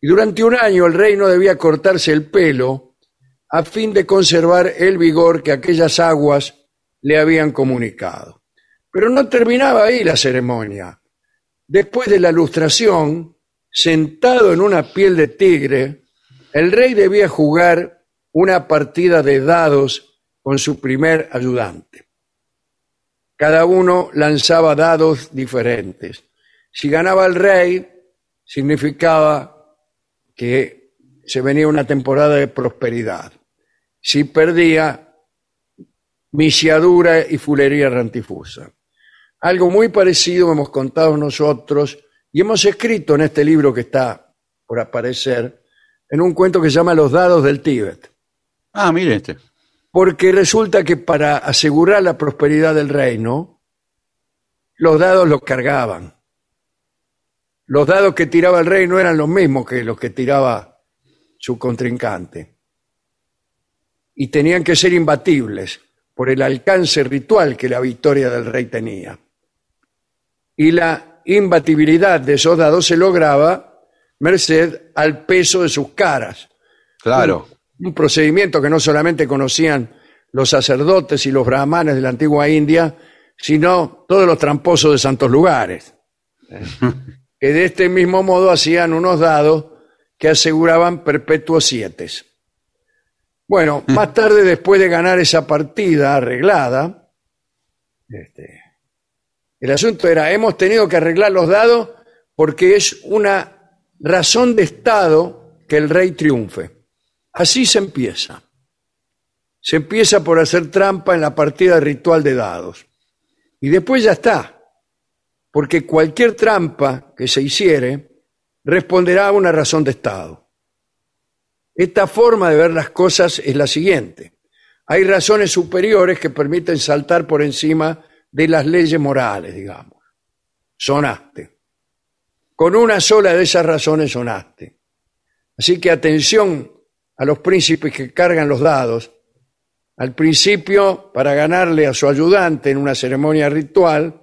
Y durante un año el rey no debía cortarse el pelo a fin de conservar el vigor que aquellas aguas le habían comunicado. Pero no terminaba ahí la ceremonia. Después de la lustración, sentado en una piel de tigre, el rey debía jugar una partida de dados con su primer ayudante. Cada uno lanzaba dados diferentes. Si ganaba el rey, significaba que se venía una temporada de prosperidad. Si perdía, misiadura y fulería rantifusa. Algo muy parecido hemos contado nosotros y hemos escrito en este libro que está por aparecer, en un cuento que se llama Los dados del Tíbet. Ah, mire este. Porque resulta que para asegurar la prosperidad del reino, los dados los cargaban. Los dados que tiraba el rey no eran los mismos que los que tiraba su contrincante. Y tenían que ser imbatibles por el alcance ritual que la victoria del rey tenía. Y la imbatibilidad de esos dados se lograba merced al peso de sus caras. Claro. Un procedimiento que no solamente conocían los sacerdotes y los brahmanes de la antigua India, sino todos los tramposos de santos lugares, <laughs> que de este mismo modo hacían unos dados que aseguraban perpetuos siete. Bueno, <laughs> más tarde, después de ganar esa partida arreglada, este, el asunto era, hemos tenido que arreglar los dados porque es una razón de Estado que el rey triunfe. Así se empieza. Se empieza por hacer trampa en la partida ritual de dados. Y después ya está. Porque cualquier trampa que se hiciere responderá a una razón de Estado. Esta forma de ver las cosas es la siguiente. Hay razones superiores que permiten saltar por encima de las leyes morales, digamos. Sonaste. Con una sola de esas razones sonaste. Así que atención a los príncipes que cargan los dados. Al principio para ganarle a su ayudante en una ceremonia ritual,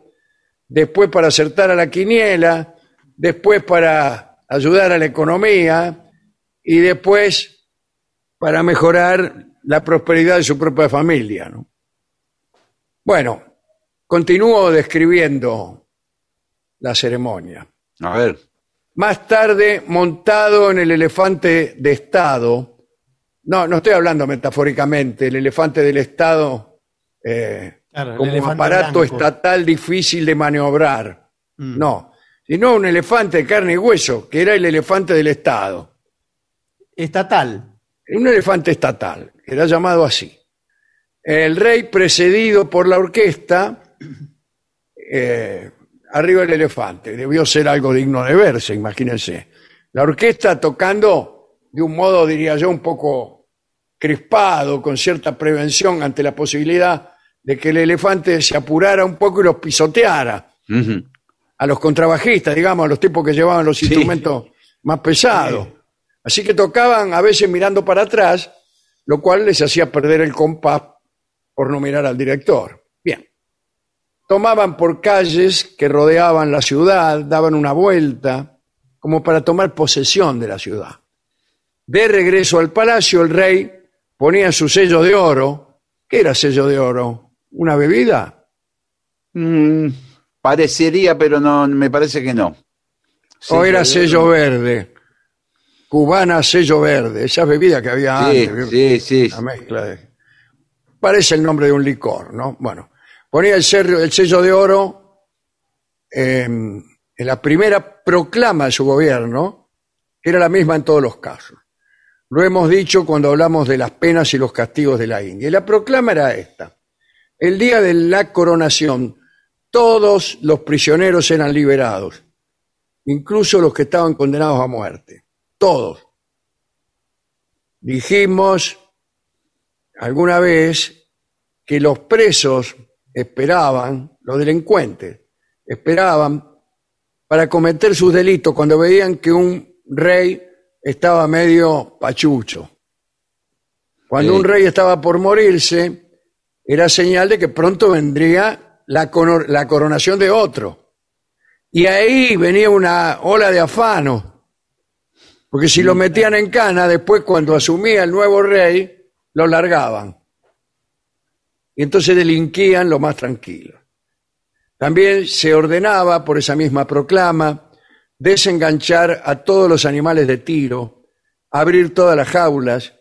después para acertar a la quiniela, después para ayudar a la economía y después para mejorar la prosperidad de su propia familia. Bueno, continúo describiendo la ceremonia. A ver. Más tarde, montado en el elefante de Estado, no, no estoy hablando metafóricamente, el elefante del Estado eh, Claro, el como un aparato blanco. estatal difícil de maniobrar. Mm. No, sino un elefante de carne y hueso, que era el elefante del Estado. Estatal. Un elefante estatal, que era llamado así. El rey precedido por la orquesta, eh, arriba del elefante. Debió ser algo digno de verse, imagínense. La orquesta tocando de un modo, diría yo, un poco crispado, con cierta prevención ante la posibilidad de que el elefante se apurara un poco y los pisoteara a los contrabajistas, digamos, a los tipos que llevaban los Sí. instrumentos más pesados. Así que tocaban a veces mirando para atrás, lo cual les hacía perder el compás por no mirar al director. Tomaban por calles que rodeaban la ciudad, daban una vuelta, como para tomar posesión de la ciudad. De regreso al palacio, el rey ponía su sello de oro. ¿Qué era sello de oro? ¿Una bebida? Mm, parecería, pero no, me parece que no. o era sello verde. Cubana sello verde, esa bebida que había Sí, antes. sí, sí. La mezcla de... Parece el nombre de un licor, ¿no? Bueno, ponía el sello, el sello de oro eh, en la primera proclama de su gobierno, que era la misma en todos los casos. Lo hemos dicho cuando hablamos de las penas y los castigos de la India. Y la proclama era esta. El día de la coronación, todos los prisioneros eran liberados, incluso los que estaban condenados a muerte. Todos. Dijimos alguna vez que los presos esperaban, los delincuentes, esperaban para cometer sus delitos cuando veían que un rey estaba medio pachucho. Cuando Sí. un rey estaba por morirse, era señal de que pronto vendría la, la coronación de otro. Y ahí venía una ola de afano. Porque si lo metían en cana, después cuando asumía el nuevo rey, lo largaban. Y entonces delinquían lo más tranquilo. También se ordenaba, por esa misma proclama, desenganchar a todos los animales de tiro, abrir todas las jaulas,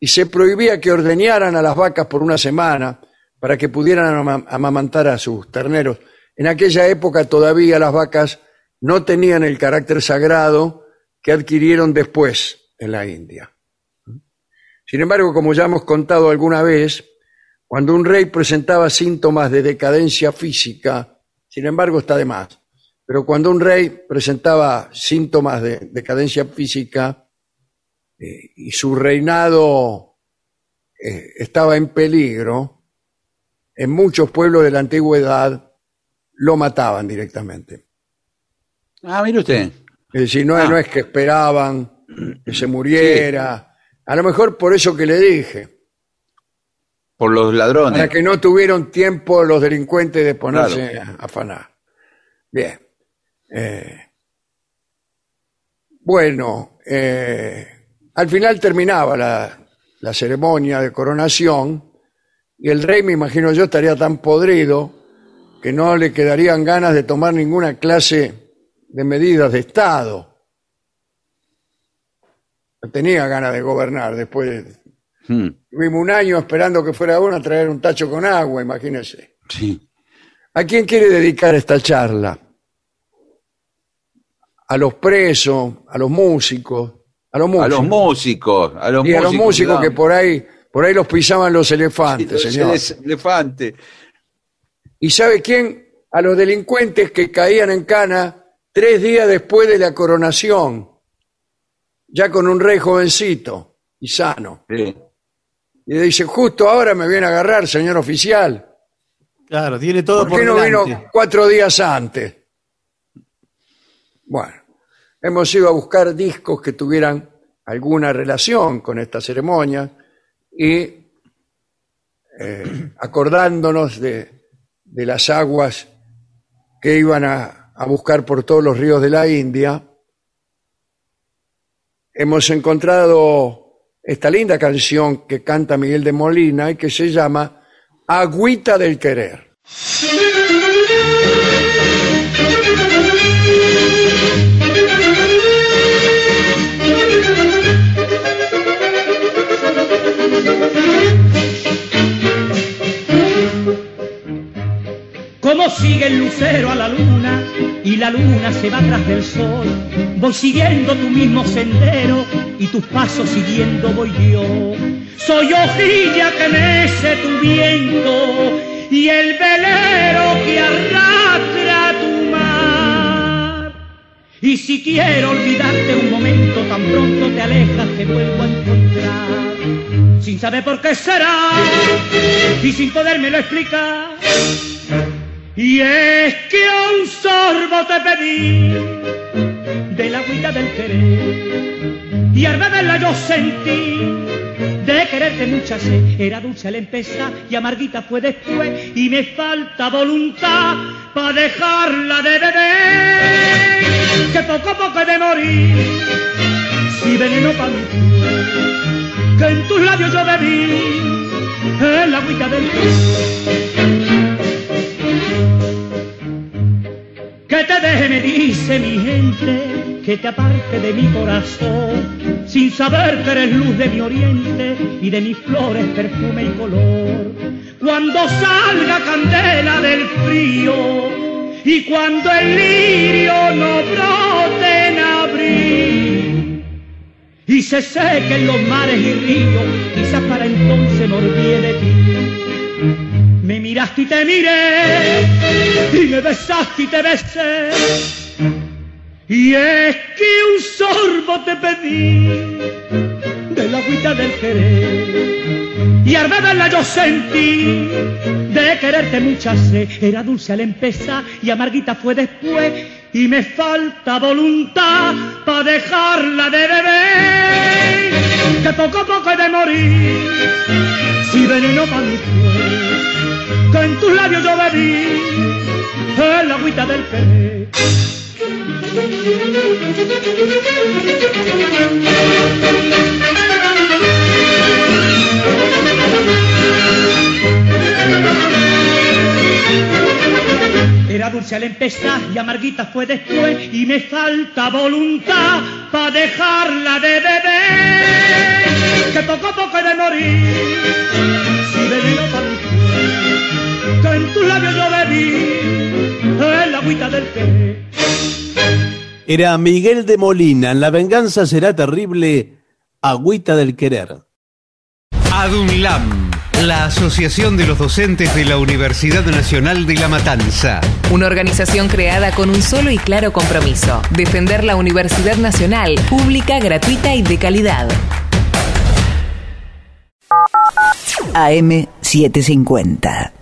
y se prohibía que ordeñaran a las vacas por una semana para que pudieran ama- amamantar a sus terneros. En aquella época todavía las vacas no tenían el carácter sagrado que adquirieron después en la India. Sin embargo, como ya hemos contado alguna vez, cuando un rey presentaba síntomas de decadencia física, sin embargo está de más, pero cuando un rey presentaba síntomas de decadencia física eh, y su reinado eh, estaba en peligro, en muchos pueblos de la antigüedad lo mataban directamente. Ah, mire usted. Es decir, no, Ah. no es que esperaban que se muriera, a lo mejor por eso que le dije, Por los ladrones. para que no tuvieron tiempo los delincuentes de ponerse a afanar. Bien. Eh, bueno, eh, al final terminaba la, la ceremonia de coronación Y el rey, me imagino yo, estaría tan podrido que no le quedarían ganas de tomar ninguna clase de medidas de Estado. No tenía ganas de gobernar después. Hmm, Tuvimos un año esperando que fuera uno a traer un tacho con agua, imagínese. sí. ¿A quién quiere dedicar esta charla? A los presos, a los músicos, a los músicos. A los músicos, a los y a los músicos que por ahí, por ahí los pisaban los elefantes, Sí, señor. ese elefante. ¿Y sabe quién? A los delincuentes que caían en cana tres días después de la coronación, ya con un rey jovencito y sano. Sí. Y le dice, justo ahora me viene a agarrar, señor oficial. Claro, tiene todo ¿Por por, qué no delante. vino cuatro días antes? Bueno, hemos ido a buscar discos que tuvieran alguna relación con esta ceremonia y eh, acordándonos de, de las aguas que iban a, a buscar por todos los ríos de la India, hemos encontrado esta linda canción que canta Miguel de Molina y que se llama Agüita del Querer. Sigue el lucero a la luna y la luna se va tras del sol, voy siguiendo tu mismo sendero y tus pasos siguiendo voy yo. Soy hojilla que mece tu viento y el velero que arrastra tu mar. Y si quiero olvidarte un momento, tan pronto te alejas, te vuelvo a encontrar. Sin saber por qué será y sin podérmelo explicar. Y es que a un sorbo te pedí de la agüita del querer. Y al beberla yo sentí de quererte mucha sed. Era dulce al empezar y amarguita fue después. Y me falta voluntad para dejarla de beber. Que poco a poco he de morir si veneno para mí. Que en tus labios yo bebí el agüita del querer Que te deje, me dice mi gente, que te aparte de mi corazón, sin saber que eres luz de mi oriente y de mis flores perfume y color. Cuando salga candela del frío y cuando el lirio no brote en abril y se sequen los mares y ríos, quizás para entonces me olvide de ti. Miraste y te miré, y me besaste y te besé. Y es que un sorbo te pedí de la agüita del querer. Y al beberla yo sentí de quererte mucha sed. Era dulce al empezar y amarguita fue después. Y me falta voluntad para dejarla de beber. Que poco a poco he de morir si veneno para mí fue en tus labios yo bebí el agüita del querer. Era dulce al empezar y amarguita fue después y me falta voluntad para dejarla de beber que poco a poco he de morir si veneno para tus labios yo bebí el agüita del querer Era Miguel de Molina, en La venganza será terrible, agüita del querer. ADUNLAM, la Asociación de los Docentes de la Universidad Nacional de La Matanza. Una organización creada con un solo y claro compromiso, defender la Universidad Nacional, pública, gratuita y de calidad. AM750.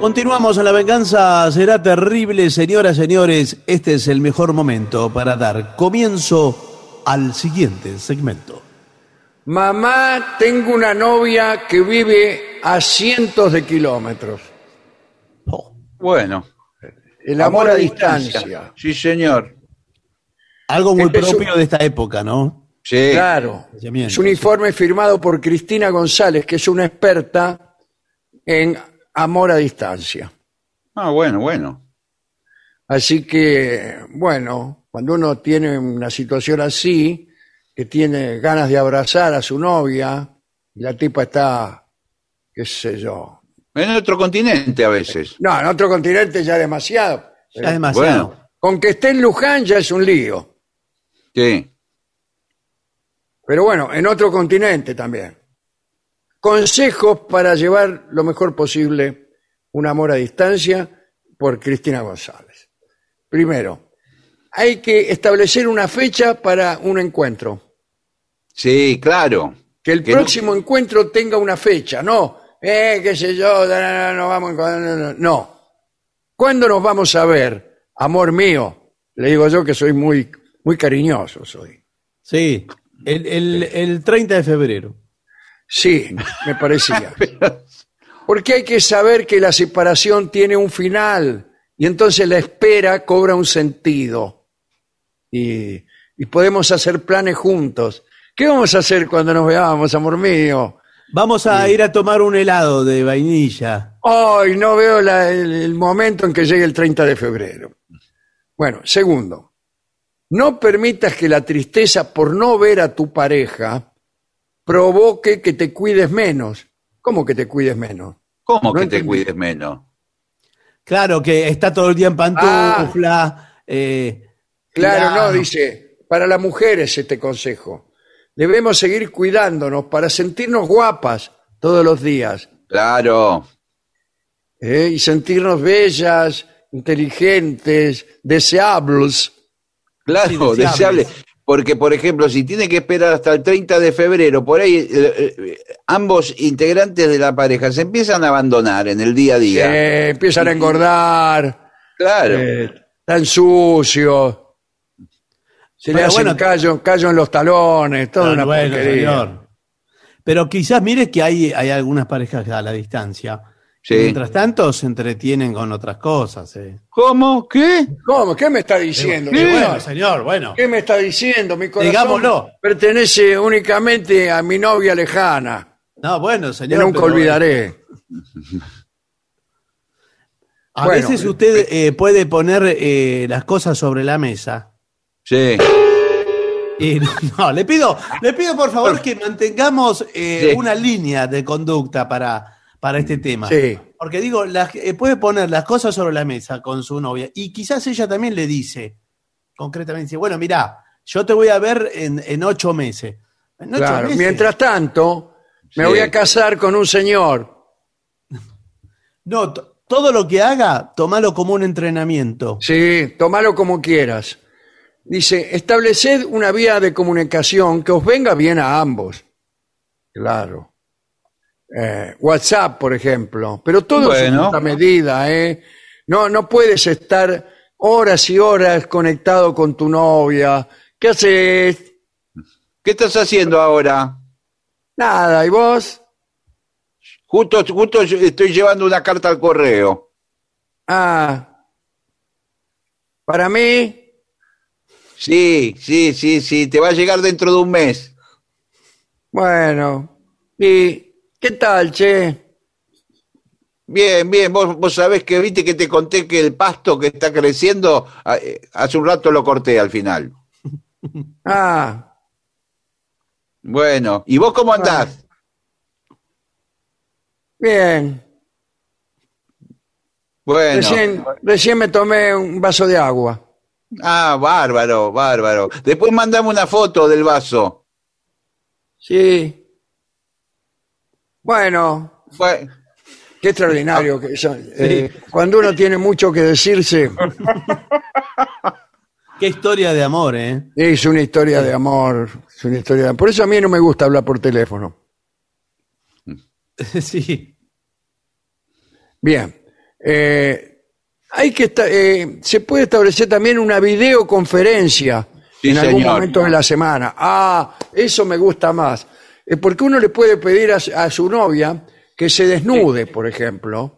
Continuamos en La Venganza Será Terrible, señoras, señores. Este es el mejor momento para dar comienzo al siguiente segmento. Mamá, tengo una novia que vive a cientos de kilómetros. Bueno. El amor, a distancia. Sí, señor. Algo muy Este un- propio de esta época, ¿no? Sí. Claro. Es un informe firmado por Cristina González, que es una experta en amor a distancia. Ah, bueno, bueno. Así que, bueno, cuando uno tiene una situación así, que tiene ganas de abrazar a su novia, y la tipa está, qué sé yo. En otro continente a veces. No, en otro continente ya demasiado. Ya es demasiado. Bueno, Con que esté en Luján ya es un lío. sí. Pero bueno, en otro continente también. Consejos para llevar lo mejor posible un amor a distancia por Cristina González. Primero, hay que establecer una fecha para un encuentro. Sí, claro. Que el Que no- próximo encuentro tenga una fecha, no, eh, qué sé yo, no, no, no, vamos a encontrar, no, no, no. ¿Cuándo nos vamos a ver? Amor mío, le digo yo que soy muy, muy cariñoso, soy. Sí, el, el- el 30 de febrero. Sí, me parecía. <laughs> Porque hay que saber que la separación tiene un final y entonces la espera cobra un sentido. Y, y podemos hacer planes juntos. ¿Qué vamos a hacer cuando nos veamos, amor mío? Vamos a ir a tomar un helado de vainilla. Ay, no veo la- el, el momento en que llegue el 30 de febrero. Bueno, segundo, no permitas que la tristeza por no ver a tu pareja provoque que te cuides menos. ¿Cómo que te cuides menos? ¿Cómo No que entendí. te cuides menos? Claro que está todo el día en pantufla. eh, Claro, no, dice, para las mujeres este consejo. Debemos seguir cuidándonos para sentirnos guapas todos los días Claro. ¿eh? y sentirnos bellas, inteligentes, deseables. Claro, Sí, deseables. deseable. Porque, por ejemplo, si tiene que esperar hasta el 30 de febrero, por ahí eh, eh, ambos integrantes de la pareja se empiezan a abandonar en el día a día. Eh, empiezan a engordar, Claro. eh, están sucios, se le hacen bueno, callo, callo en los talones, toda Ah, una bueno, señor. Pero quizás mire que hay, hay algunas parejas a la distancia. Sí. Mientras tanto, se entretienen con otras cosas. eh. ¿Cómo? ¿Qué? ¿Cómo? ¿Qué me está diciendo? Señor? bueno, señor, bueno. ¿Qué me está diciendo? Mi corazón Digámoslo. pertenece únicamente a mi novia lejana, No, bueno, que señor. nunca pero- olvidaré. A Bueno, veces usted eh, puede poner eh, las cosas sobre la mesa. Sí. Y no, le pido, le pido por favor que mantengamos eh, Sí. una línea de conducta para, para este tema. Sí. Porque digo, las- eh, puede poner las cosas sobre la mesa con su novia y quizás ella también le dice, concretamente, dice, bueno, mira, yo te voy a ver en, en ocho meses. En ocho Claro. meses. Mientras tanto, me Sí. voy a casar con un señor. <laughs> No, to- todo lo que haga, tomalo como un entrenamiento. Sí, tomalo como quieras. Dice, estableced una vía de comunicación que os venga bien a ambos. Claro. Eh, WhatsApp, por ejemplo. Pero todo es Bueno. una medida, ¿eh? No, no puedes estar horas y horas conectado con tu novia. ¿Qué haces? ¿Qué estás haciendo ahora? Nada, ¿y vos? Justo, justo estoy llevando una carta al correo. Ah. Para mí, Sí, sí, sí, sí, te va a llegar dentro de un mes. bueno. ¿Y qué tal, che? Bien, bien, vos, vos sabés que viste que te conté que el pasto que está creciendo, a- eh, hace un rato lo corté al final. <laughs> Ah, Bueno, ¿y vos cómo andás? bien. Bueno. Recién, recién me tomé un vaso de agua. Ah, bárbaro, bárbaro. Después mandame una foto del vaso. Sí. Bueno, qué extraordinario que son. Eh, cuando uno tiene mucho que decirse, Qué historia de amor, ¿eh? es una historia de amor. Es una historia de- Por eso a mí no me gusta hablar por teléfono. <laughs> sí. Bien. Eh, hay que esta- eh, se puede establecer también una videoconferencia Sí, en algún señor. momento de la semana. Ah, eso me gusta más. Eh, porque uno le puede pedir a, a su novia que se desnude, por ejemplo.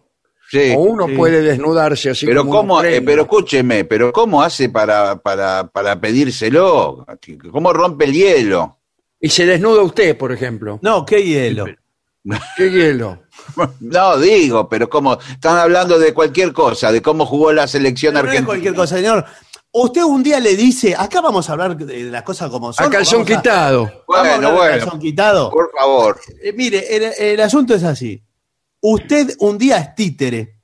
Sí. O uno puede desnudarse así Pero como cómo, eh, pero escúcheme, pero cómo hace para, para, para pedírselo? ¿Cómo rompe el hielo? Y se desnuda usted, por ejemplo. No, qué hielo. <laughs> ¿Qué hielo? No, digo, pero cómo, están hablando de cualquier cosa, de cómo jugó la selección No es argentina. cualquier cosa, señor. Usted un día le dice, acá vamos a hablar de las cosas como son. A calzón a- quitado. vamos a Bueno, de bueno. calzón quitado. Por favor. Eh, mire, el, el asunto es así. Usted un día es títere.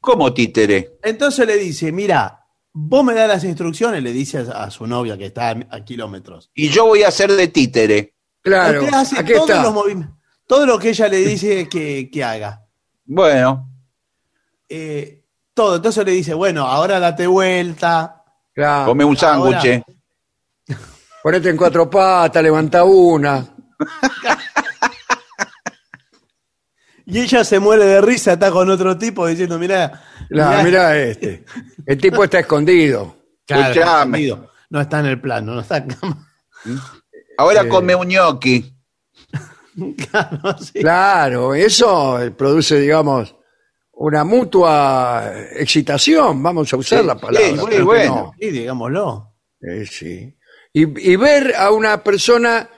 ¿Cómo títere? Entonces le dice, mira, vos me das las instrucciones, le dice a, a su novia que está a, a kilómetros. Y yo voy a ser de títere. Claro, Usted hace aquí todos está. los movimientos, todo lo que ella le dice que, que haga. Bueno, Eh, todo. Entonces le dice, bueno, ahora date vuelta. Claro. come un sándwich. <laughs> Ponete en cuatro patas, levanta una. <laughs> Y ella se muere de risa, está con otro tipo diciendo, mira, Claro, mirá este. El tipo está escondido. Claro, está Escuchame. escondido. no está en el plano, no está en cama. Ahora Eh. come un gnocchi. <laughs> Claro, sí. Claro, eso produce, digamos, una mutua excitación. Vamos a usar Sí, la palabra. sí, muy ¿por qué bueno. no? Sí, digámoslo. Eh, sí. Y, y ver a una persona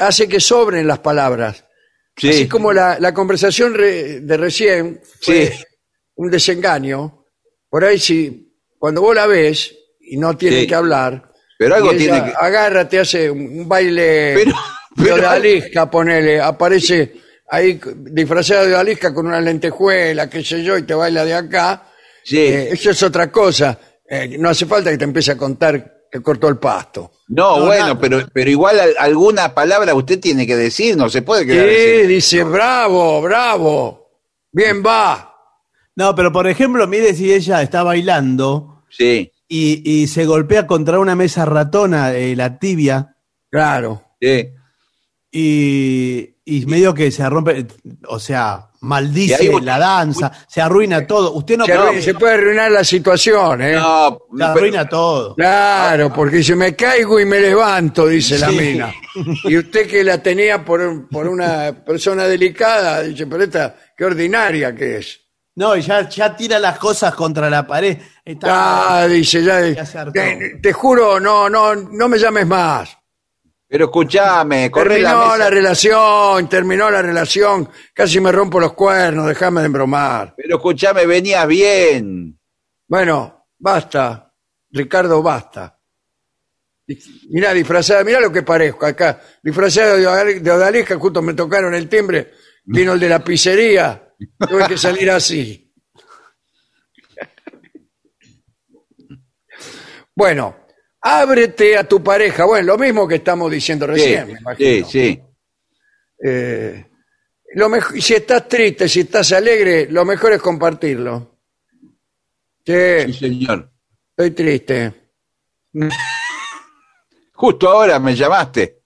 hace que sobren las palabras. Sí. Así como la, la conversación re- de recién fue Sí. un desengaño. Por ahí, si cuando vos la ves y no tienen Sí. que hablar, Pero algo tiene que. agarra, te hace un, un baile Pero- de pero- odalisca, ponele, aparece ahí disfrazada de odalisca con una lentejuela, qué sé yo, y te baila de acá. Sí. Eh, eso es otra cosa. Eh, no hace falta que te empiece a contar que cortó el pasto. No, No, bueno, nada. pero, pero igual al- alguna palabra usted tiene que decir, no se puede Sí, quedar así. dice, bravo, bravo, bien va. No, pero por ejemplo, mire si ella está bailando Sí, y, y se golpea contra una mesa ratona, eh, la tibia, Claro. sí. y, y medio que se rompe, o sea, maldice la danza, se arruina todo. Usted no se, puede- se puede arruinar la situación, ¿eh? No, se pero- arruina todo. Claro, porque si me caigo y me levanto, dice la mina. <laughs> Y usted que la tenía por, por una persona delicada, dice, pero esta, qué ordinaria que es. No, y ya, ya tira las cosas contra la pared. Está- Ah, dice, ya, Ya te, te juro, no, no, no me llames más. Pero escúchame, corre la Terminó mesa. la relación, terminó la relación, casi me rompo los cuernos, déjame de embromar. Pero escúchame, venías bien. Bueno, basta, Ricardo, basta. Mirá, disfrazada, mirá lo que parezco acá. Disfrazado de, de odalisca, justo me tocaron el timbre, vino el de la pizzería, tuve que salir así. <laughs> Bueno, ábrete a tu pareja. Bueno, lo mismo que estamos diciendo Sí, recién, me sí, imagino. sí. Eh, lo mejor, si estás triste, si estás alegre, lo mejor es compartirlo. Sí, Sí, señor. estoy triste. <laughs> Justo ahora me llamaste.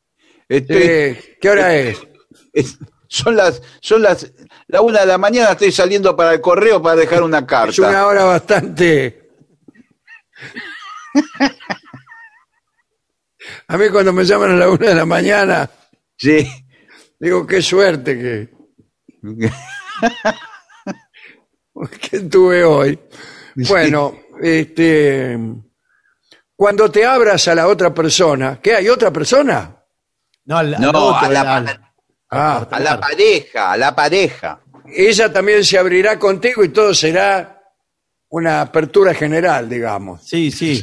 Estoy- Sí, ¿Qué hora es? <laughs> es- son las, son las, la una de la mañana estoy saliendo para el correo para dejar una carta. Es una hora bastante. <laughs> A mí cuando me llaman a la una de la mañana, Sí. digo, qué suerte que, <laughs> que tuve hoy. Bueno, este, cuando te abras a la otra persona, ¿qué hay otra persona? No, al- al No, otro, a la, al- Ah, a la pareja, a la pareja. ella también se abrirá contigo y todo será una apertura general, digamos, Sí, sí.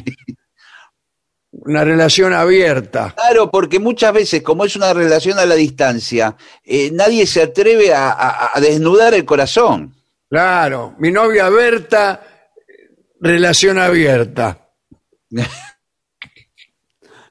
Una relación abierta. Claro, porque muchas veces, como es una relación a la distancia, eh, nadie se atreve a, a- a desnudar el corazón. Claro, mi novia Berta, relación abierta. <laughs>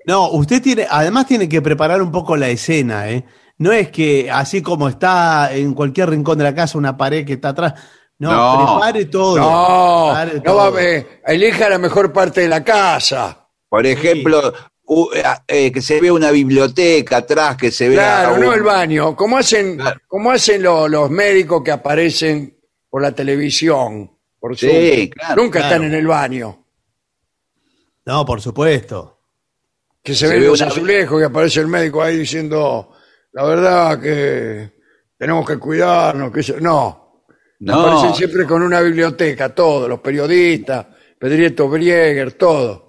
No, usted tiene, además tiene que preparar un poco la escena, ¿eh? No es que así como está en cualquier rincón de la casa una pared que está atrás. No, No. prepare todo. No, prepare no todo. va a ver, elija la mejor parte de la casa. Por ejemplo, u- eh, que se vea una biblioteca atrás, que se vea. Claro, un- no el baño. Como hacen, Claro. como hacen lo- los médicos que aparecen por la televisión, por Sí, claro, Nunca claro. están en el baño. No, por supuesto. Que se, Se ven ve los una- azulejos y aparece el médico ahí diciendo, la verdad que tenemos que cuidarnos. Que se-". No, No. aparecen siempre con una biblioteca, todos, los periodistas, Pedrieto Brieger, todo.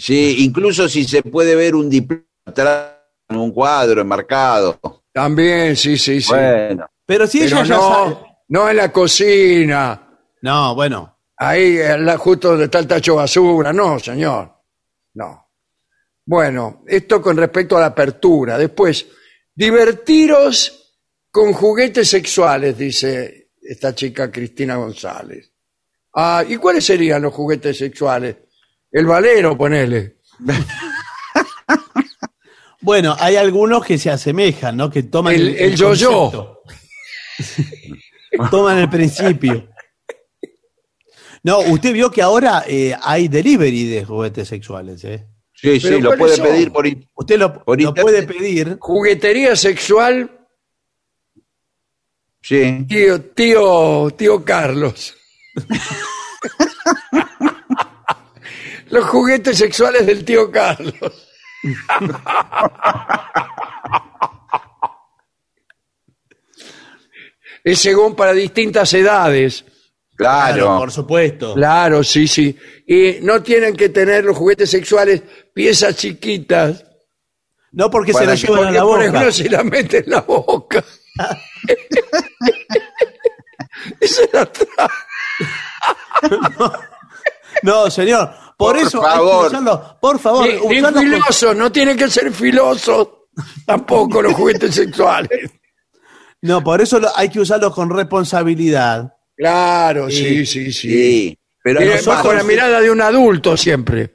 Sí, incluso si se puede ver un diploma atrás en un cuadro enmarcado. También, sí, sí, sí. Bueno, Pero si Pero ella ya no, sabe. no en la cocina, No, bueno. ahí la- justo donde está el tacho de basura. No, señor. No. Bueno, esto con respecto a la apertura. Después, divertiros con juguetes sexuales, dice esta chica Cristina González. Ah, ¿y cuáles serían los juguetes sexuales? El valero, ponele. <laughs> Bueno, hay algunos que se asemejan, ¿no? Que toman El- el yo-yo. concepto. <laughs> toman el principio. No, usted vio que ahora eh, hay delivery de juguetes sexuales, ¿eh? sí, Pero sí, lo ¿cuáles puede son? pedir por. Usted lo, Por lo internet. puede pedir. Juguetería sexual, Sí. tío, tío, tío Carlos. <laughs> Los juguetes sexuales del tío Carlos. es según para distintas edades. Claro. por supuesto. Claro, sí, sí. Y no tienen que tener los juguetes sexuales piezas chiquitas. No porque se que- llevan a la por boca. ejemplo se la mete en la boca. Esa es la tra- No, señor. Por, Por eso hay favor. que usarlo. Por favor, Ni, ni filosos, no tienen que ser filosos <laughs> tampoco los juguetes sexuales. No, por eso lo- hay que usarlos con responsabilidad. Claro, sí, sí, sí. Sí. Pero Y nosotros- bajo la mirada de un adulto siempre,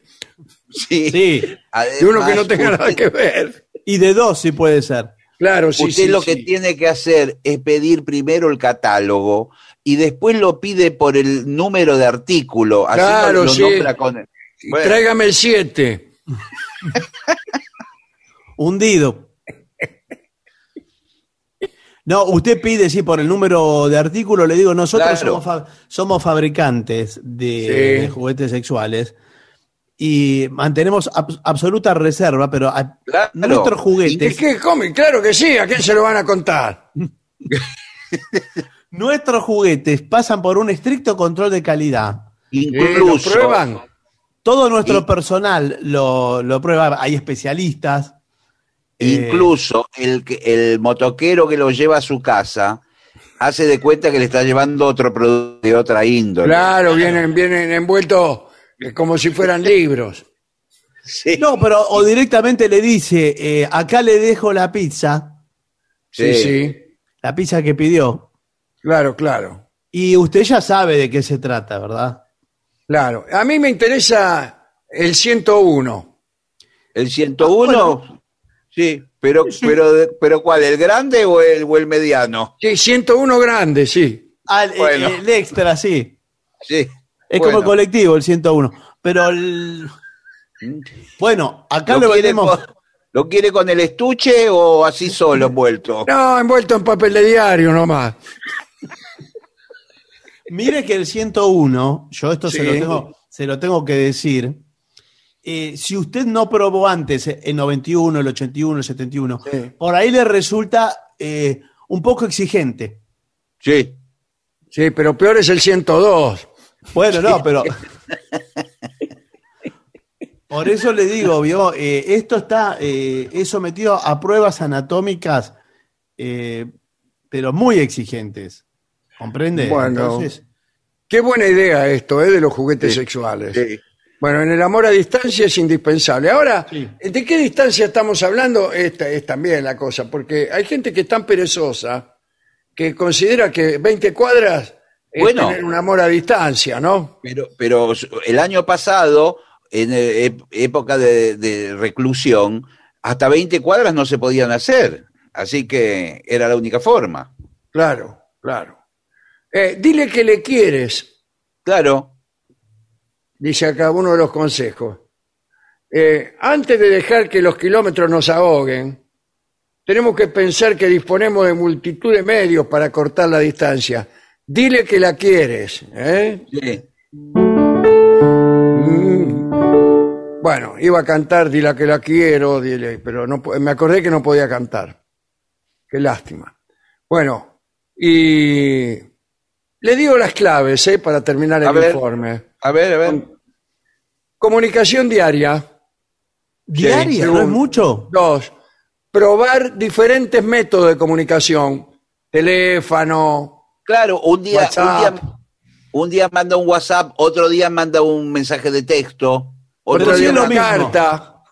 Sí. Sí. de uno que no Además, tenga nada que ver. Y de dos, sí puede ser. Claro, sí, Usted sí, lo sí. que tiene que hacer es pedir primero el catálogo y después lo pide por el número de artículo. Así Claro, lo, lo sí. nombra con el- Bueno, Tráigame el 7. <laughs> Hundido. No, usted pide, sí, por el número de artículo, le digo, nosotros Claro. somos, fa- somos fabricantes de, Sí. de juguetes sexuales y mantenemos abs- absoluta reserva, pero a- Claro. nuestros ¿Es juguetes, que come? Claro que sí, ¿a quién se lo van a contar? <laughs> nuestros juguetes pasan por un estricto control de calidad. Eh, ¿Lo incluso, prueban? Todo nuestro Y- personal lo, lo prueba, hay especialistas. eh, incluso el, que- el motoquero que lo lleva a su casa hace de cuenta que le está llevando otro producto de otra índole. Claro, vienen, vienen envueltos eh, como si fueran <laughs> libros. Sí. No, pero o directamente le dice, eh, acá le dejo la pizza, Sí, Sí. sí. la pizza que pidió, Claro, claro. y usted ya sabe de qué se trata, ¿verdad? Claro. A mí me interesa el 101. El 101, Ah, sí, pero, pero, pero ¿cuál? ¿El grande o el, o el mediano? Sí, 101 grande, sí. Ah, el, Bueno. el extra, sí. Sí. Es Bueno. como el colectivo, el 101. Pero, el- bueno, acá lo, ¿Lo con, ¿Lo quiere con el estuche o así solo envuelto? No, envuelto en papel de diario nomás. Mire que el 101, yo esto se, lo tengo, se lo tengo que decir. eh, si usted no probó antes el 91, el 81, el 71, Sí. por ahí le resulta eh, un poco exigente. Sí. Sí, pero peor es el 102. Bueno, no, pero. Por eso le digo, vio, Eh, esto está eh, es sometido a pruebas anatómicas, pero muy exigentes. ¿Comprende? Bueno. Entonces, Qué buena idea esto, ¿eh? De los juguetes Sí. sexuales. Sí. Bueno, en el amor a distancia es indispensable. Ahora, Sí. ¿de qué distancia estamos hablando? Esta es también la cosa, porque hay gente que es tan perezosa que considera que 20 cuadras es Bueno. tener un amor a distancia, ¿no? Pero, pero el año pasado, en eh, época de, de reclusión, hasta 20 cuadras no se podían hacer. Así que era la única forma. Claro, claro. Eh, dile que le quieres, Claro, dice acá uno de los consejos. Eh, antes de dejar que los kilómetros nos ahoguen, tenemos que pensar que disponemos de multitud de medios para cortar la distancia. Dile que la quieres. ¿eh? sí. Mm. Bueno, iba a cantar Dile que la quiero, dile, pero no, po- me acordé que no podía cantar. Qué lástima. Bueno, y le digo las claves ¿eh? para terminar el A ver. informe. A ver, a ver. Comunicación diaria. ¿Diaria? ¿No es mucho? Dos, probar diferentes métodos de comunicación. Teléfono, Claro, un día, un día, un día manda un WhatsApp, otro día manda un mensaje de texto, otro otro día es lo una mismo. carta.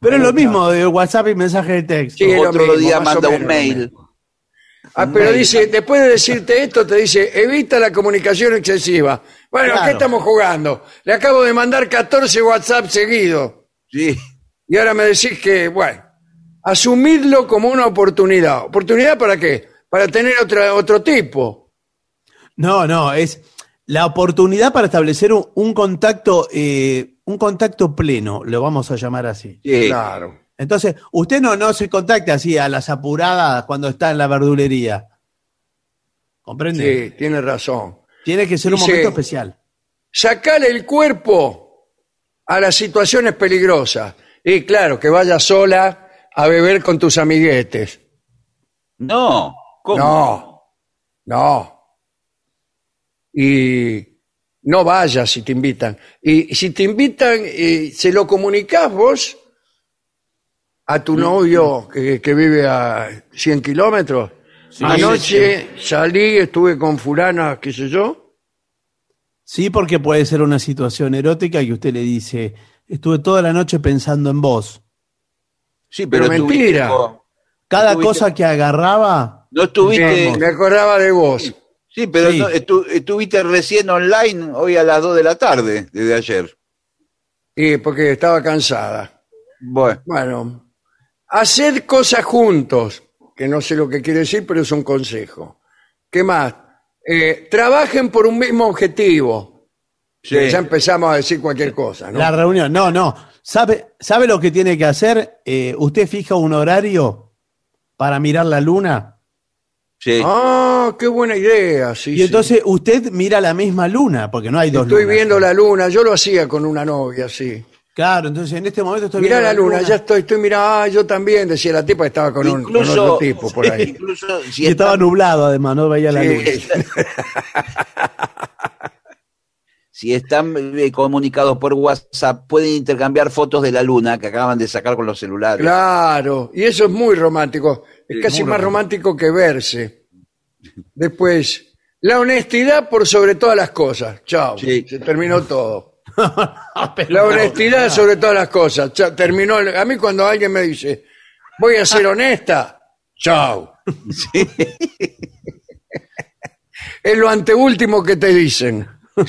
Pero es lo mismo de WhatsApp y mensaje de texto. Sí, es lo otro mismo, día más o manda un menos, mail. Ah, pero dice, después de decirte esto, te dice, evita la comunicación excesiva. Bueno, ¿qué Claro. estamos jugando? Le acabo de mandar 14 WhatsApp seguidos. Sí, Y ahora me decís que, bueno, asumidlo como una oportunidad. ¿Oportunidad para qué? Para tener otra, otro tipo. No, no, es la oportunidad para establecer un, un contacto, eh, un contacto pleno, lo vamos a llamar así. sí. Claro. Entonces, usted no, no se contacta así a las apuradas cuando está en la verdulería. ¿Comprende? Sí, tiene razón. Tiene que ser un momento especial. Sacarle el cuerpo a las situaciones peligrosas. Y claro, que vaya sola a beber con tus amiguetes. No, ¿cómo? No, no. Y no vayas si te invitan. Y si te invitan, eh, ¿se lo comunicás vos a tu novio que, que vive a 100 kilómetros? Anoche salí, estuve con fulana, qué sé yo. Sí, porque puede ser una situación erótica y usted le dice, estuve toda la noche pensando en vos. Sí, pero, Pero tuviste- mentira. Cada cosa que agarraba, No estuviste, Me acordaba de vos. sí, pero Sí. no, estu- estuviste recién online hoy a las 2 de la tarde, desde ayer. Y porque estaba cansada. Bueno, Bueno, hacer cosas juntos, que no sé lo que quiere decir, pero es un consejo. ¿Qué más? Eh, trabajen por un mismo objetivo. sí. Ya empezamos a decir cualquier cosa, ¿no? la reunión. No, no. ¿Sabe, ¿Sabe lo que tiene que hacer? Eh, usted fija un horario para mirar la luna sí. Ah, qué buena idea, sí. y sí. entonces usted mira la misma luna, porque no hay dos Estoy lunas. viendo la luna, yo lo hacía con una novia, sí. Claro, entonces en este momento estoy Mirá viendo la luna, ya estoy, estoy mirando, ah, yo también, decía la tipa que estaba con, un, con otro tipo por ahí. incluso si Y estaba nublado además, no veía la Sí. luna. <laughs> si están eh, comunicados por WhatsApp, pueden intercambiar fotos de la luna que acaban de sacar con los celulares. Claro, y eso es muy romántico. Es Sí, casi más romántico que verse. Después, la honestidad por sobre todas las cosas. Chao. Sí. Se terminó todo. <laughs> Pero La no, honestidad sobre todas las cosas. Chao, terminó. el- A mí cuando alguien me dice, voy a ser honesta, chao. <laughs> es lo anteúltimo que te dicen. <laughs>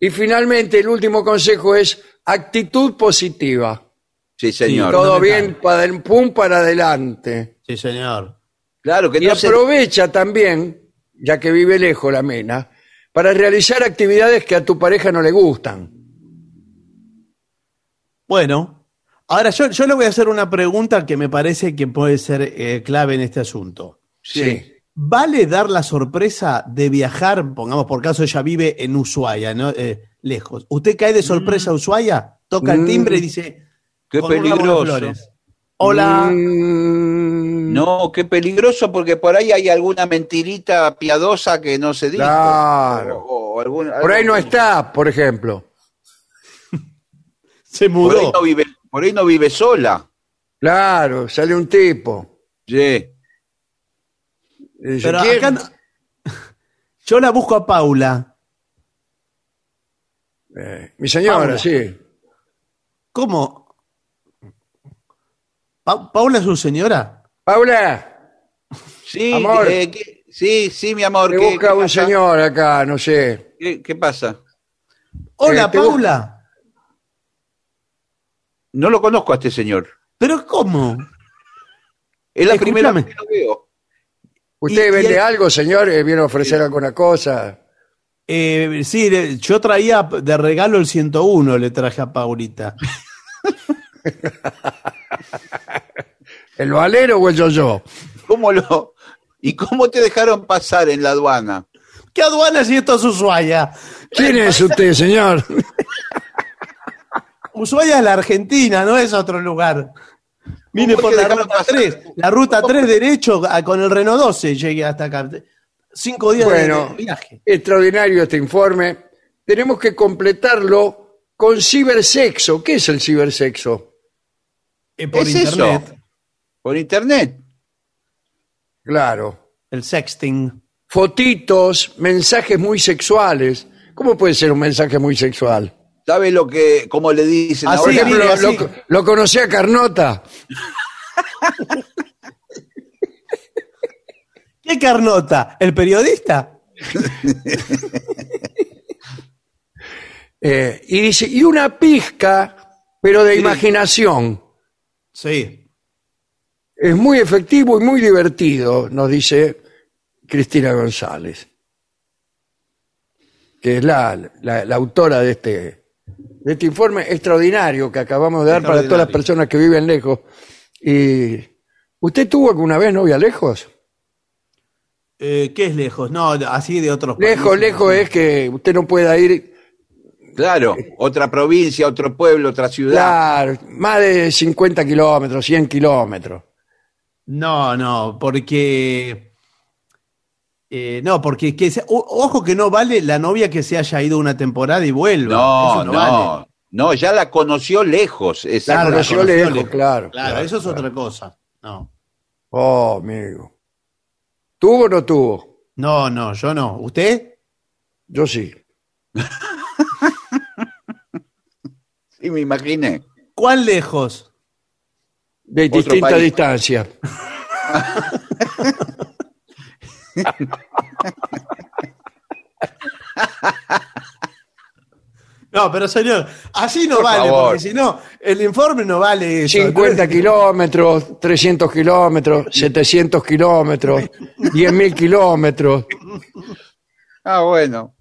y finalmente, el último consejo es actitud positiva. Sí, señor. Todo bien, para el pum para adelante. Sí, señor. Claro que Y no se- aprovecha también, ya que vive lejos la mena, para realizar actividades que a tu pareja no le gustan. Bueno, ahora yo, yo le voy a hacer una pregunta que me parece que puede ser eh, clave en este asunto. Sí. ¿Vale dar la sorpresa de viajar? Pongamos por caso, ella vive en Ushuaia, ¿no? Eh, lejos. ¿Usted cae de sorpresa a Ushuaia? Toca el Mm. timbre y dice. Qué peligroso. flores, Hola. Mm, No, qué peligroso porque por ahí hay alguna mentirita piadosa que no se dice. Claro. O- o algún- Por ahí no está, por ejemplo. <laughs> Se Por ahí, mudó. no vive, por ahí no vive sola. Claro, sale un tipo. Sí. <laughs> Yo la busco a Paula. Eh, mi señora, Paula. sí. ¿Cómo? Pa- ¿Paula es su señora? Paula, Sí, Amor. eh, ¿qué- sí, sí, mi amor. Me ¿qué- busca qué un pasa? señor acá, no sé. ¿Qué, qué pasa? Hola, Eh, te Paula. No lo conozco a este señor. ¿Pero cómo? Es la Escúchame. primera vez que lo veo. ¿Usted Y- y vende el- algo, señor? Eh, ¿Viene a ofrecer alguna cosa? Eh, sí, yo traía de regalo el 101, le traje a Paulita. <laughs> <laughs> ¿El valero o el yo-yo? ¿Cómo lo, ¿Y cómo te dejaron pasar en la aduana? ¿Qué aduana si esto es Ushuaia? ¿Quién es usted, señor? <laughs> Ushuaia es la Argentina, no es otro lugar. Vine ¿Cómo por la ruta pasar? 3. La ruta 3 derecho con el Renault 12 llegué hasta acá. Cinco días Bueno, de viaje. extraordinario este informe. Tenemos que completarlo con cibersexo. ¿Qué es el cibersexo? Eh, por ¿Es internet. eso? Por internet. Claro. El sexting. Fotitos, mensajes muy sexuales. ¿Cómo puede ser un mensaje muy sexual? ¿Sabe lo que, cómo le dicen Así, ahora? ejemplo, mire, así. lo, lo conocí a Carnota. <laughs> ¿Qué carnota? ¿El periodista? <laughs> Eh, y dice, y una pizca, pero de imaginación. Sí. Es muy efectivo y muy divertido, nos dice Cristina González, que es la, la- la autora de este, de este informe extraordinario que acabamos de dar para todas las personas que viven lejos. Y, ¿Usted tuvo alguna vez novia lejos? Eh, ¿Qué es lejos? No, así de otros Lejos, países. lejos es que usted no pueda ir, Claro, otra provincia, otro pueblo, otra ciudad. claro, más de 50 kilómetros, 100 kilómetros. No, no, porque. eh, no, porque que se- o- ojo que no vale la novia que se haya ido una temporada y vuelva. No, Eso no, no, vale. no, ya la conoció lejos. La exacto. conoció conoció lejos, lejos. claro. Claro, eso es otra cosa. No. Oh, amigo. ¿Tuvo o no tuvo? No, no, yo no. ¿Usted? Yo sí. <laughs> Sí, me imaginé. ¿Cuán lejos? De Otro distinta país. distancia. <laughs> No, pero señor, así no Por vale, favor. porque si no, el informe no vale eso. 50 kilómetros, 300 kilómetros, 700 kilómetros, 10.000 kilómetros. Ah, bueno.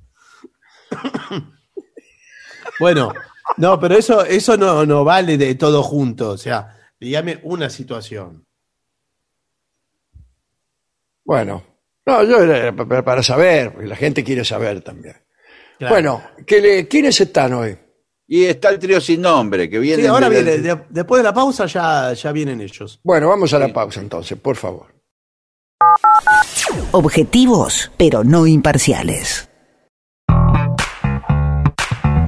Bueno, no, pero eso, eso no, no vale de todo junto. O sea, dígame una situación. Bueno, no, yo era pa- pa- para saber, porque la gente quiere saber también. Claro. Bueno, ¿qué le- ¿quiénes están hoy? Y está el trío sin nombre, que viene. Sí, ahora de- viene, de- después de la pausa ya, ya vienen ellos. Bueno, vamos a la pausa entonces, por favor. Objetivos, pero no imparciales.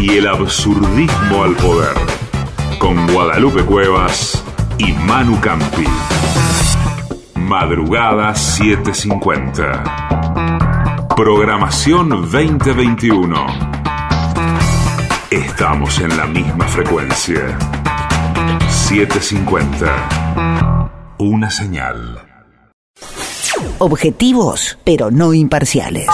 y el absurdismo al poder, con Guadalupe Cuevas y Manu Campi. Madrugada 750. Programación 2021. Estamos en la misma frecuencia. 750. Una señal. Objetivos, pero no imparciales.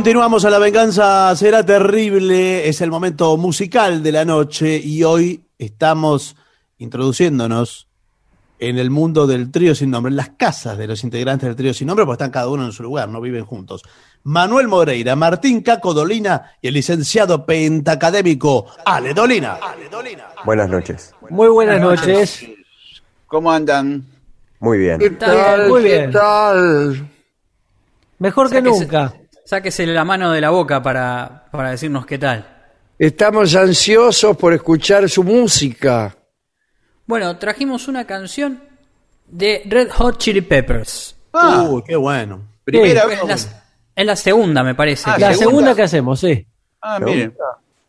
Continuamos a la venganza, será terrible, es el momento musical de la noche y hoy estamos introduciéndonos en el mundo del trío sin nombre, en las casas de los integrantes del trío sin nombre, porque están cada uno en su lugar, no viven juntos. Manuel Moreira, Martín Caco Dolina y el licenciado pentacadémico Ale Dolina. Buenas noches. Muy buenas noches. ¿Cómo andan? Muy bien. ¿Qué tal? muy ¿Qué bien. tal? Mejor O sea que que se- nunca. Sáquese la mano de la boca para, para decirnos qué tal. Estamos ansiosos por escuchar su música. Bueno, trajimos una canción de Red Hot Chili Peppers. Ah, Uy, qué bueno. primera Es vez. la, es la segunda, me parece. Ah, que La segunda. segunda que hacemos, sí. Ah, miren.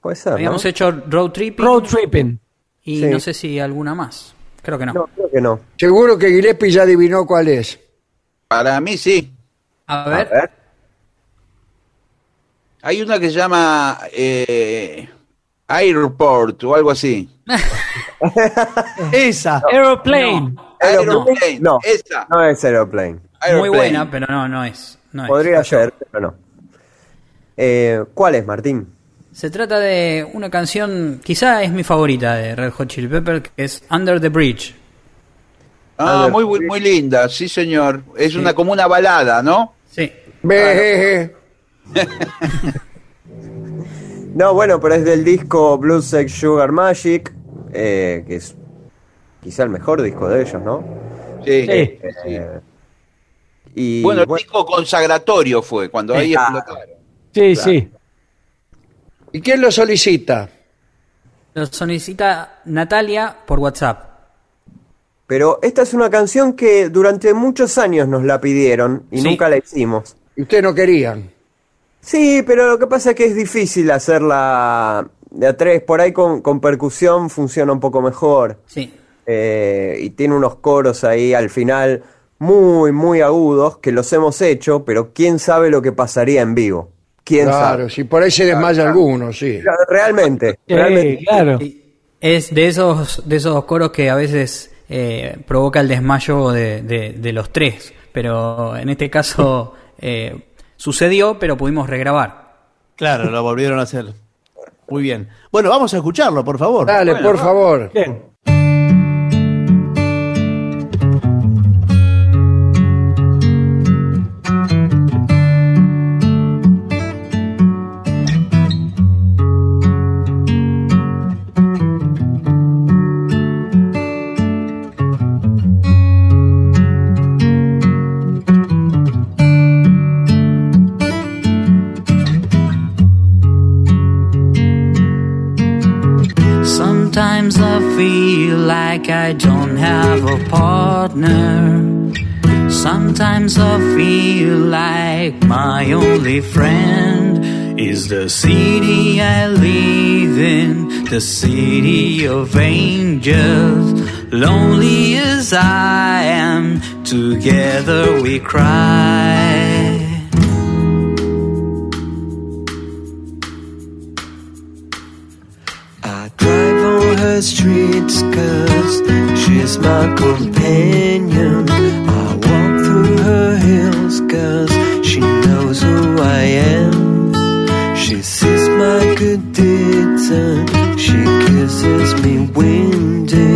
Puede ser, ¿no? Habíamos hecho Road Tripping Road tripping. y Sí. no sé si alguna más. Creo que no. No, creo que no. Seguro que Gillespie ya adivinó cuál es. Para mí sí. A A ver, ver. Hay una que se llama eh, Airport o algo así. <laughs> Esa. Aeroplane. Aeroplane. No, Esa. no es Aeroplane. muy Aeroplane. buena, pero no, no es. no. Podría ser, pero no. Eh, ¿Cuál es, Martín? Se trata de una canción, quizá es mi favorita de Red Hot Chili Peppers, que es Under the Bridge. Ah, muy, muy, muy linda, sí señor. Es una como una balada, ¿no? Sí. Ve, <laughs> No, bueno, pero es del disco Blue Sex Sugar Magic, eh, que es quizá el mejor disco de ellos, ¿no? Sí. Sí. Eh, y Bueno, el bueno, disco consagratorio fue, cuando ahí Ah. explotaron. Sí, sí. ¿Y quién lo solicita? Lo solicita Natalia por WhatsApp. pero esta es una canción que durante muchos años nos la pidieron y Sí. nunca la hicimos. Y ustedes no querían. Sí, pero lo que pasa es que es difícil hacerla de a tres. Por ahí con, con percusión funciona un poco mejor. Sí. Eh, y tiene unos coros ahí al final muy, muy agudos que los hemos hecho, pero quién sabe lo que pasaría en vivo. ¿Quién Claro, sabe? si por ahí se desmaya alguno, sí. Realmente, Sí, realmente. claro. Es de esos, de esos coros que a veces eh, provoca el desmayo de, de- de los tres. Pero en este caso <laughs> eh, sucedió, pero pudimos regrabar. Claro, lo volvieron a hacer. Muy bien. Bueno, vamos a escucharlo, por favor. Dale, por favor. Bien. Like I don't have a partner. Sometimes I feel like my only friend is the city I live in, the city of angels. Lonely as I am, together we cry. On streets cause she's my companion. I walk through her hills cause she knows who I am. She sees my good deeds and she kisses me windy.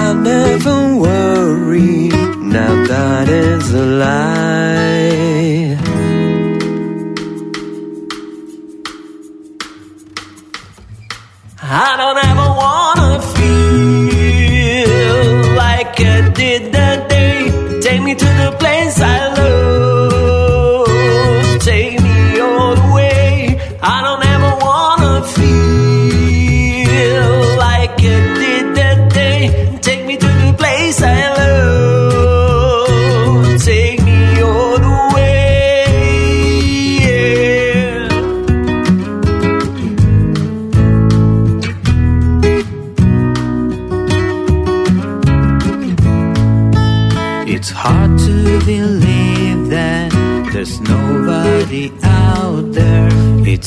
I never worry, now that is a lie.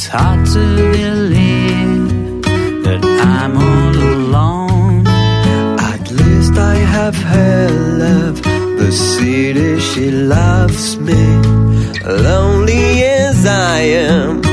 It's hard to believe that I'm all alone. At least I have her love. The city she loves me. Lonely as I am,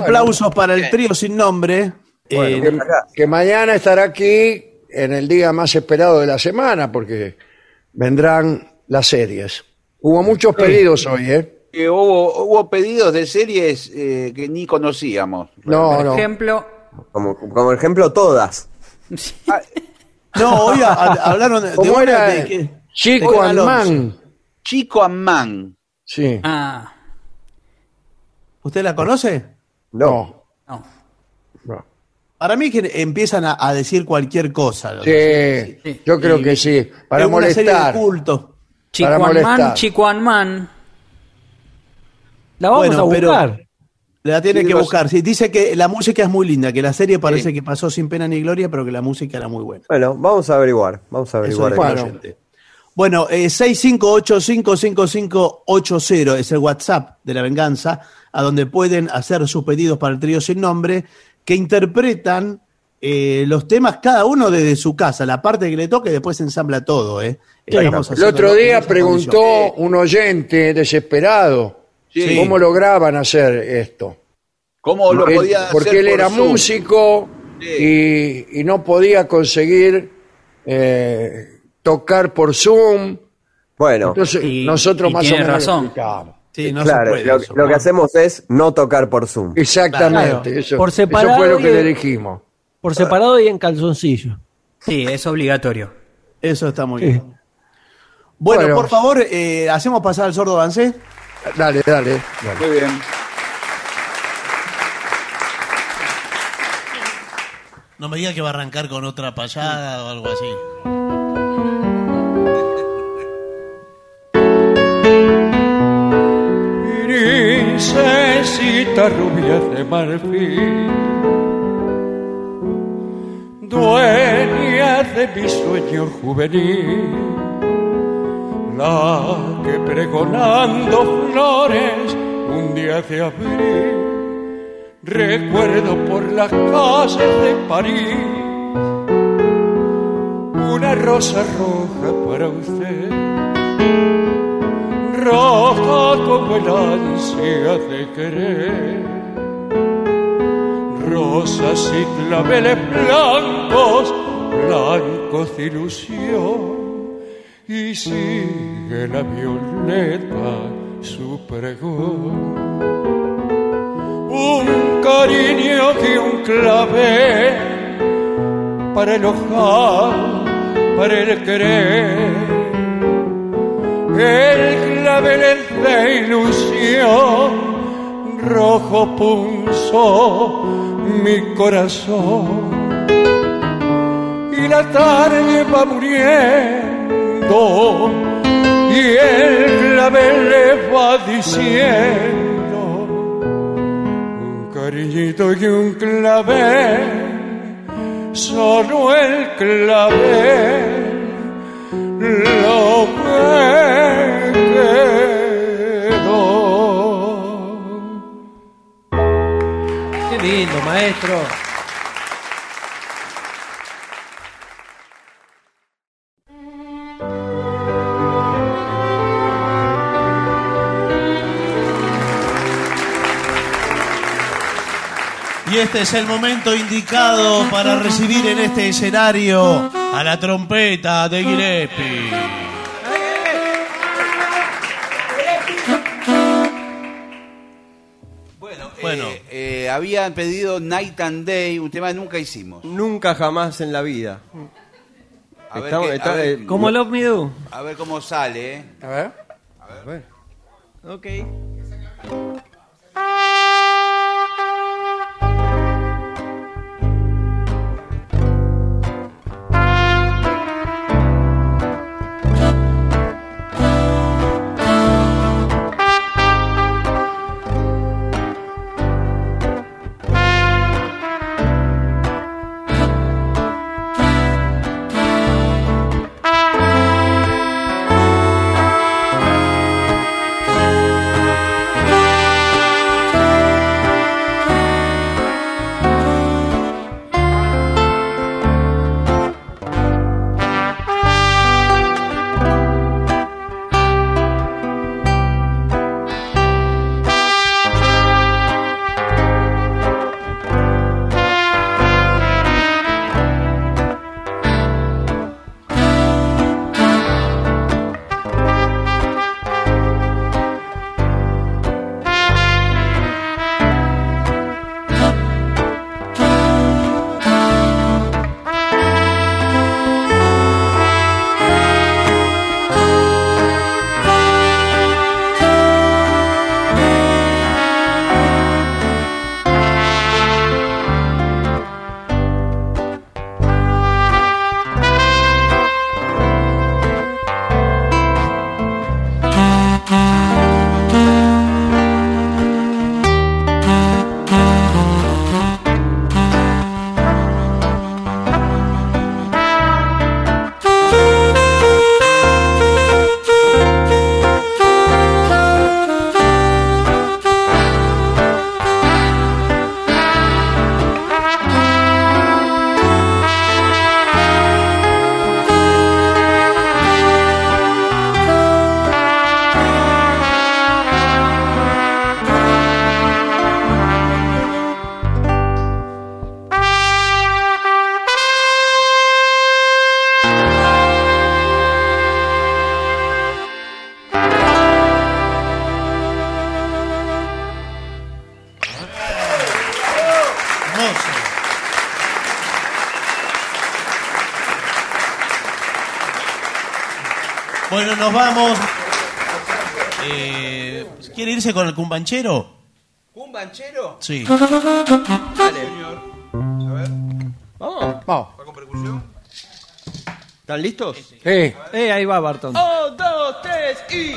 bien, aplausos para el trío sin nombre. Eh, que, que mañana estará aquí en el día más esperado de la semana, porque vendrán las series. Hubo muchos pedidos hoy, ¿eh? Que hubo, hubo pedidos de series eh, que ni conocíamos. No, Por no. ejemplo, Como, como ejemplo, todas. no, hoy a- a- hablaron de, ¿Cómo era? de que- Chico once. Chico Amán. Sí. ah, ¿Usted la conoce? No. no. no. Para mí que empiezan a, a decir cualquier cosa. Sí, yo creo Y- que sí. Para es una serie molestar. de culto. Para molestar. La vamos Bueno, a pero- buscar. La tiene Sí, que buscar. Sí, dice que la música es muy linda, que la serie parece que pasó sin pena ni gloria, pero que la música era muy buena. Bueno, vamos a averiguar. Vamos a averiguar. oyente. Bueno, eh, 658-555-80 es el WhatsApp de La Venganza, a donde pueden hacer sus pedidos para el trío sin nombre, que interpretan eh, los temas cada uno desde su casa, la parte que le toque, después ensambla todo. ¿eh? El otro día preguntó condición. un oyente desesperado Sí. cómo lograban hacer esto. ¿Cómo lo Porque, podía porque hacer él por era Zoom? músico y, y no podía conseguir eh, tocar por Zoom. Bueno, Entonces Y- nosotros y más o tiene menos razón. Sí, no claro, se puede lo, eso. lo que hacemos es no tocar por Zoom. Exactamente. Claro. Eso, Por eso separado fue lo que y- le dijimos. Por separado y en calzoncillo. Sí, es obligatorio. Eso está muy Sí. bien. Bueno, Bueno. por favor, eh, hacemos pasar al sordo avancé. Dale, dale. dale. Muy bien. No me diga que va a arrancar con otra payada o algo así. Princesita rubia de marfil, dueña de mi sueño juvenil, la que pregonando flores un día de abril, recuerdo por las calles de París, una rosa roja para usted roja como el ansia de querer. Rosas y claveles blancos, blancos de ilusión. Y sigue la violeta su pregón. Un cariño y un clavel para el ojal, para el querer el clavel de ilusión, rojo punzó mi corazón. Y la tarde va muriendo, y el clavel le va diciendo, un cariñito y un clavel, solo el clavel lo maestro. Y este es el momento indicado para recibir en este escenario a la trompeta de Gillespie. Habían pedido Night and Day, un tema que nunca hicimos. Nunca jamás en la vida. A ver, Estamos- qué- a está- ver- eh, Como Love Me Do. a ver cómo sale. ¿eh? A ver. A ver. Ok. Nos vamos. Eh, ¿Quiere irse con el cumbanchero? ¿Un banchero? Sí. Dale. Señor. A ver. Vamos. Vamos. ¿Va con percusión? ¿Están listos? Sí. Eh, ahí va Barton. Un, dos, tres y.